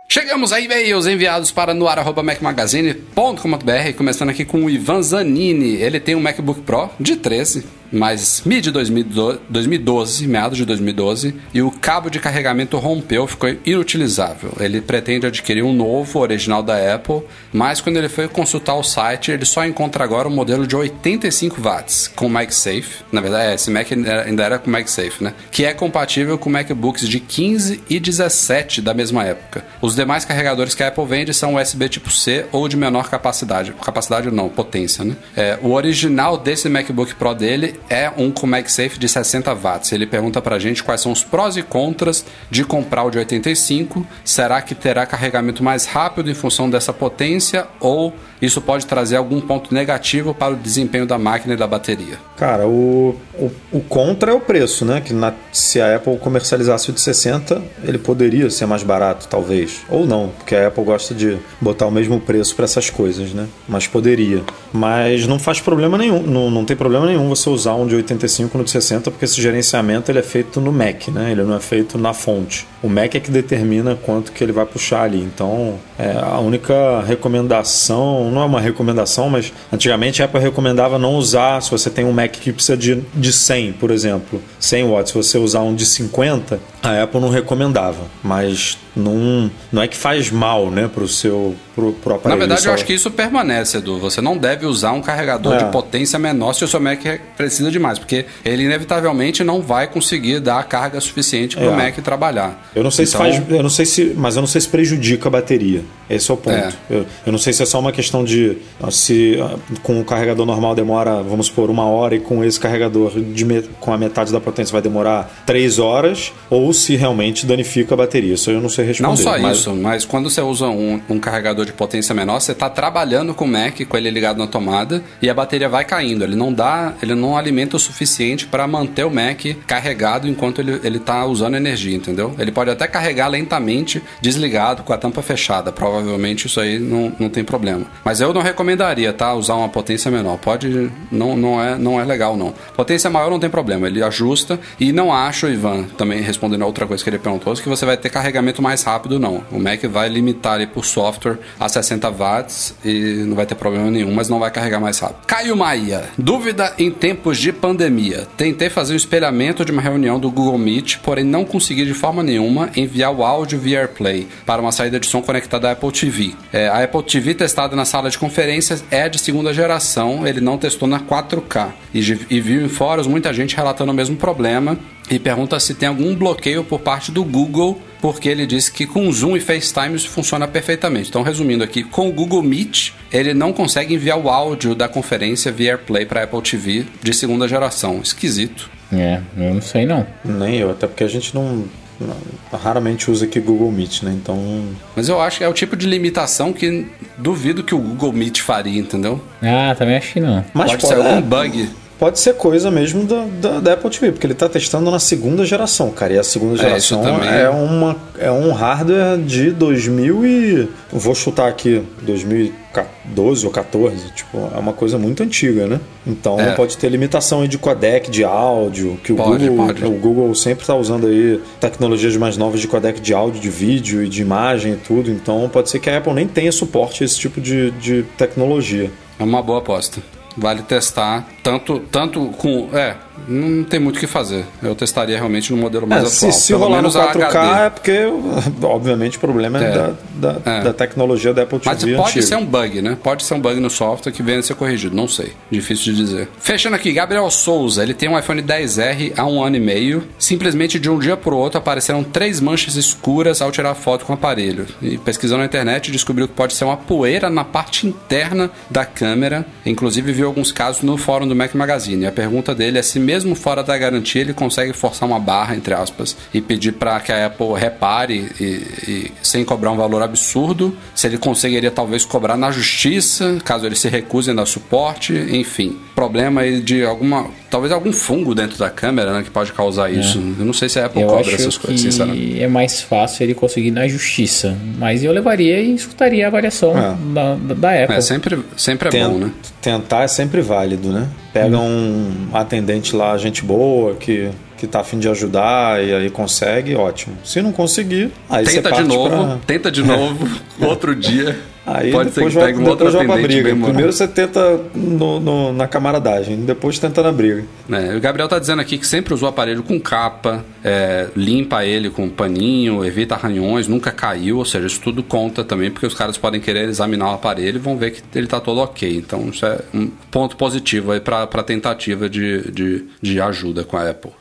Chegamos a e-mails enviados para noar.macmagazine.com.br, começando aqui com o Ivan Zanini. Ele tem um MacBook Pro de 13, mas mid 2012, 2012, meados de 2012, e o cabo de carregamento rompeu, ficou inutilizável. Ele pretende adquirir um novo, original da Apple, mas quando ele foi consultar o site, ele só encontra agora um modelo de 85 watts com MagSafe. Na verdade, é, esse Mac ainda era com MagSafe, né? Que é compatível com MacBooks de 15 e 17 da mesma época. Os demais carregadores que a Apple vende são USB tipo C ou de menor capacidade. Capacidade não, potência, né? É, o original desse MacBook Pro dele é um com MagSafe de 60 watts. Ele pergunta pra gente quais são os prós e contras de comprar o de 85. Será que terá carregamento mais rápido em função dessa potência ou isso pode trazer algum ponto negativo para o desempenho da máquina e da bateria? Cara, o, o, o contra é o preço, né? Que na- se a Apple comercializasse o de 60, ele poderia ser mais barato, talvez. Ou não, porque a Apple gosta de botar o mesmo preço para essas coisas, né? Mas poderia. Mas não faz problema nenhum, não, não tem problema nenhum você usar um de 85 no de 60, porque esse gerenciamento ele é feito no Mac, né? Ele não é feito na fonte. O Mac é que determina quanto que ele vai puxar ali. Então, é, a única recomendação, não é uma recomendação, mas antigamente a Apple recomendava não usar, se você tem um Mac que precisa de, de 100, por exemplo, 100 watts, se você usar um de 50, a Apple não recomendava. Mas não, não é que faz mal, né, pro seu pro, pro Na aparelho. verdade, eu Só- acho que isso permanece, Edu. Você não deve usar um carregador É. de potência menor se o seu Mac precisa de mais, porque ele inevitavelmente não vai conseguir dar a carga suficiente para o É. Mac trabalhar. Eu não sei se Então, faz, eu não sei se, mas eu não sei se prejudica a bateria. Esse é o ponto. É. Eu, eu não sei se é só uma questão de se com o carregador normal demora, vamos supor, uma hora e com esse carregador de com a metade da potência vai demorar três horas, ou se realmente danifica a bateria. Isso eu não sei responder. Não só mas- isso, mas quando você usa um, um carregador de potência menor, você está trabalhando com o Mac, com ele ligado na tomada, e a bateria vai caindo. Ele não dá, ele não alimento suficiente para manter o Mac carregado enquanto ele, ele tá usando energia, entendeu? Ele pode até carregar lentamente, desligado, com a tampa fechada. Provavelmente isso aí não, não tem problema. Mas eu não recomendaria, tá? Usar uma potência menor. Pode. Não, não, é, não é legal, não. Potência maior não tem problema. Ele ajusta. E não acho, Ivan, também respondendo a outra coisa que ele perguntou, que você vai ter carregamento mais rápido, não. O Mac vai limitar ele por software a 60 watts e não vai ter problema nenhum, mas não vai carregar mais rápido. Caio Maia, dúvida em tempos de pandemia. Tentei fazer um espelhamento de uma reunião do Google Meet, porém não consegui de forma nenhuma enviar o áudio via AirPlay para uma saída de som conectada à Apple TV. É, a Apple TV testada na sala de conferências é de segunda geração, ele não testou na 4K. E, e viu em fóruns muita gente relatando o mesmo problema e pergunta se tem algum bloqueio por parte do Google, porque ele disse que com Zoom e FaceTime isso funciona perfeitamente. Então, resumindo aqui, com o Google Meet, ele não consegue enviar o áudio da conferência via AirPlay para Apple TV de segunda geração. Esquisito. É, eu não sei não. Nem eu, até porque a gente não, raramente usa aqui Google Meet, né? Então, Mas eu acho que é o tipo de limitação que duvido que o Google Meet faria, entendeu? Ah, também acho que não. mas pode ser é, algum bug. Pode ser coisa mesmo da, da, da Apple TV, porque ele está testando na segunda geração, cara. E a segunda É, geração também. é, uma, é um hardware de 2000 e... Vou chutar aqui, 2012 ou 14. Tipo, é uma coisa muito antiga, né? Então É. pode ter limitação aí de codec de áudio, que o Pode, Google, pode. o Google sempre está usando aí tecnologias mais novas de codec de áudio, de vídeo e de imagem e tudo. Então pode ser que a Apple nem tenha suporte a esse tipo de, de tecnologia. É uma boa aposta. Vale testar tanto, tanto com. É, não tem muito o que fazer. Eu testaria realmente no modelo mais É, atual. se, se Pelo rolar no menos a 4K HD. é porque, obviamente, o problema é, É. da, da, É. da tecnologia da Apple Mas TV pode antiga. ser um bug, né? Pode ser um bug no software que venha a ser corrigido. Não sei. Difícil de dizer. Fechando aqui, Gabriel Souza. Ele tem um iPhone 10R há um ano e meio. Simplesmente de um dia pro outro apareceram três manchas escuras ao tirar foto com o aparelho. E pesquisando na internet descobriu que pode ser uma poeira na parte interna da câmera. Inclusive viu alguns casos no fórum do Mac Magazine. A pergunta dele é se mesmo fora da garantia ele consegue forçar uma barra, entre aspas, e pedir para que a Apple repare e, e sem cobrar um valor absurdo. Se ele conseguiria talvez cobrar na justiça, caso ele se recuse a dar suporte, enfim. Problema aí de alguma. Talvez algum fungo dentro da câmera, né? Que pode causar isso. Eu não sei se a Apple Eu cobra essas coisas, sinceramente. é mais fácil ele conseguir na justiça. Mas eu levaria e escutaria a avaliação É. da, da, da Apple. É, sempre, sempre é Ten- bom, né? Tentar é sempre válido, né? Pega um atendente lá, gente boa, que, que tá afim de ajudar e aí consegue, ótimo. Se não conseguir, aí você Tenta de parte novo, pra... tenta de novo, outro dia. Aí Pode ser depois que vai, um outro depois vai pra atendente briga. moral. Primeiro você tenta no, no- na camaradagem, depois tenta na briga. É, o Gabriel tá dizendo aqui que sempre usou o aparelho com capa, é, limpa ele com paninho, evita arranhões, nunca caiu, ou seja, isso tudo conta também, porque os caras podem querer examinar o aparelho e vão ver que ele tá todo ok. Então isso é um ponto positivo aí pra, pra tentativa de, de, de ajuda com a Apple.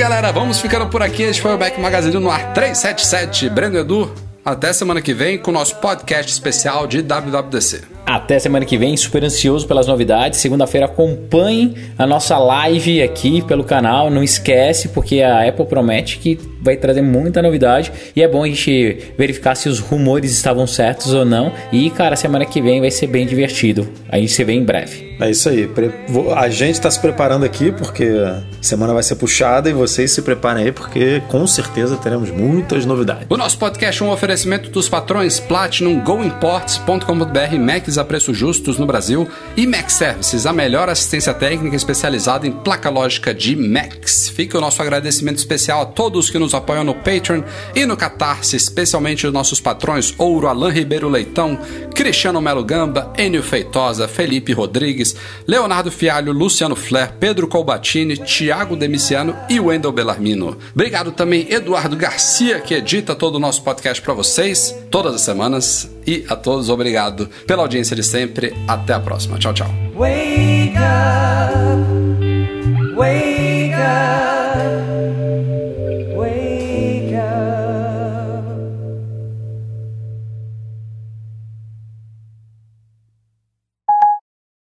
Galera. Vamos ficando por aqui. Este foi o Back Magazine no ar 377. Breno Edu, até semana que vem com o nosso podcast especial de WWDC. Até semana que vem, super ansioso pelas novidades. Segunda-feira acompanhe a nossa live aqui pelo canal. Não esquece, porque a Apple promete que vai trazer muita novidade. E é bom a gente verificar se os rumores estavam certos ou não. E, cara, semana que vem vai ser bem divertido. A gente se vê em breve. É isso aí. A gente está se preparando aqui porque semana vai ser puxada e vocês se preparem aí porque com certeza teremos muitas novidades. O nosso podcast é um oferecimento dos patrões Platinum, GoImports.com.br, Macs a preços justos no Brasil e Mac Services, a melhor assistência técnica especializada em placa lógica de Macs. Fica o nosso agradecimento especial a todos que nos apoiam no Patreon e no Catarse, especialmente os nossos patrões Ouro, Alain Ribeiro Leitão, Cristiano Melo Gamba, Enio Feitosa, Felipe Rodrigues, Leonardo Fialho, Luciano Flair, Pedro Colbatini, Thiago Demiciano e Wendel Bellarmino. Obrigado também Eduardo Garcia, que edita todo o nosso podcast para vocês, todas as semanas. E a todos, obrigado pela audiência de sempre. Até a próxima. Tchau, tchau. Wake up.